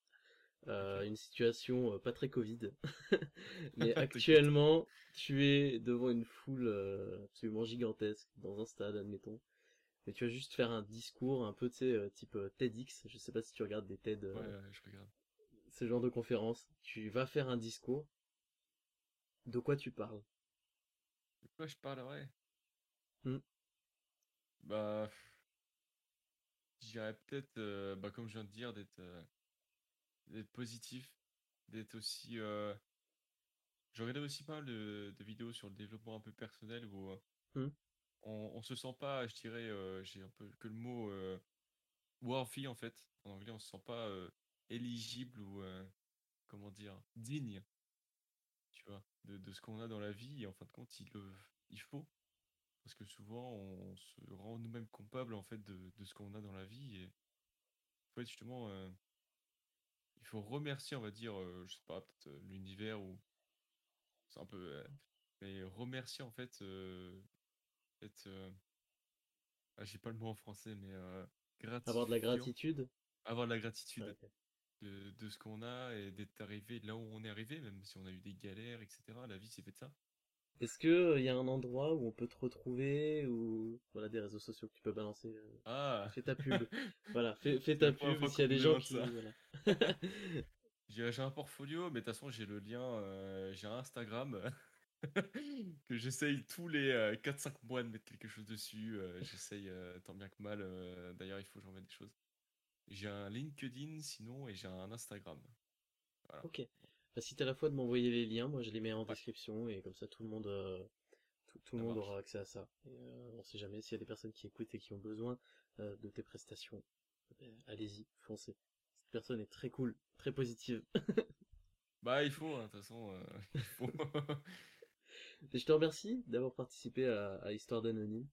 Euh, une situation pas très Covid. (laughs) Mais (laughs) actuellement, tu es devant une foule absolument gigantesque, dans un stade, admettons. Et tu vas juste faire un discours un peu, tu sais, type TEDx. Je sais pas si tu regardes des TED. ouais, ouais, je regarde. Ce genre de conférence. Tu vas faire un discours. De quoi tu parles? De quoi je parlerai hmm. Bah, je dirais peut-être, bah, comme je viens de dire, d'être d'être positif, d'être aussi. Je regardais aussi pas mal de, vidéos sur le développement un peu personnel où mmh. On, se sent pas, je dirais, j'ai un peu que le mot worthy en fait. En anglais, on se sent pas éligible ou comment dire digne, tu vois, de, ce qu'on a dans la vie. Et en fin de compte, il, faut parce que souvent on se rend nous-mêmes coupables en fait de, ce qu'on a dans la vie et justement il faut remercier on va dire je sais pas peut-être l'univers ou c'est un peu mais remercier en fait être. Ah, j'ai pas le mot en français, mais Avoir de la gratitude. Avoir de la gratitude de, ce qu'on a et d'être arrivé là où on est arrivé, même si on a eu des galères, etc. La vie, c'est fait de ça. Est-ce qu'il y a un endroit où on peut te retrouver ou voilà des réseaux sociaux que tu peux balancer Ah Fais ta pub. (laughs) voilà, fais, ta pub s'il y a des gens qui. (laughs) j'ai un portfolio, mais de toute façon, j'ai le lien, j'ai un Instagram (laughs) que j'essaye tous les 4-5 mois de mettre quelque chose dessus. j'essaye tant bien que mal. D'ailleurs, il faut que j'en mette des choses. J'ai un LinkedIn sinon et j'ai un Instagram. Ok. Bah, si tu as la foi de m'envoyer les liens, moi je les mets en description et comme ça tout le monde, euh, tout, le monde aura accès à ça. Et, euh, on sait jamais s'il y a des personnes qui écoutent et qui ont besoin euh, de tes prestations. Ben, allez-y, foncez. Cette personne est très cool, très positive. bah il faut, hein, de toute façon. (laughs) (laughs) je te remercie d'avoir participé à, Histoire d'Anonyme.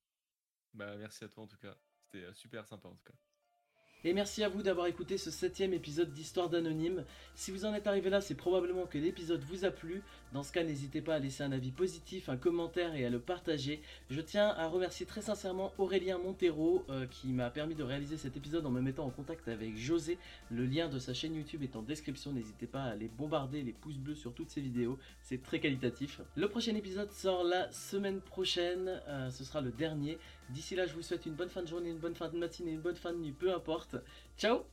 Bah merci à toi en tout cas. C'était super sympa en tout cas. Et merci à vous d'avoir écouté ce septième épisode d'Histoire d'Anonyme. Si vous en êtes arrivé là, c'est probablement que l'épisode vous a plu. Dans ce cas, n'hésitez pas à laisser un avis positif, un commentaire et à le partager. Je tiens à remercier très sincèrement Aurélien Montero euh, qui m'a permis de réaliser cet épisode en me mettant en contact avec José. Le lien de sa chaîne YouTube est en description. N'hésitez pas à aller bombarder les pouces bleus sur toutes ces vidéos. C'est très qualitatif. Le prochain épisode sort la semaine prochaine. Euh, ce sera le dernier. D'ici là, je vous souhaite une bonne fin de journée, une bonne fin de matinée, une bonne fin de nuit, peu importe. Ciao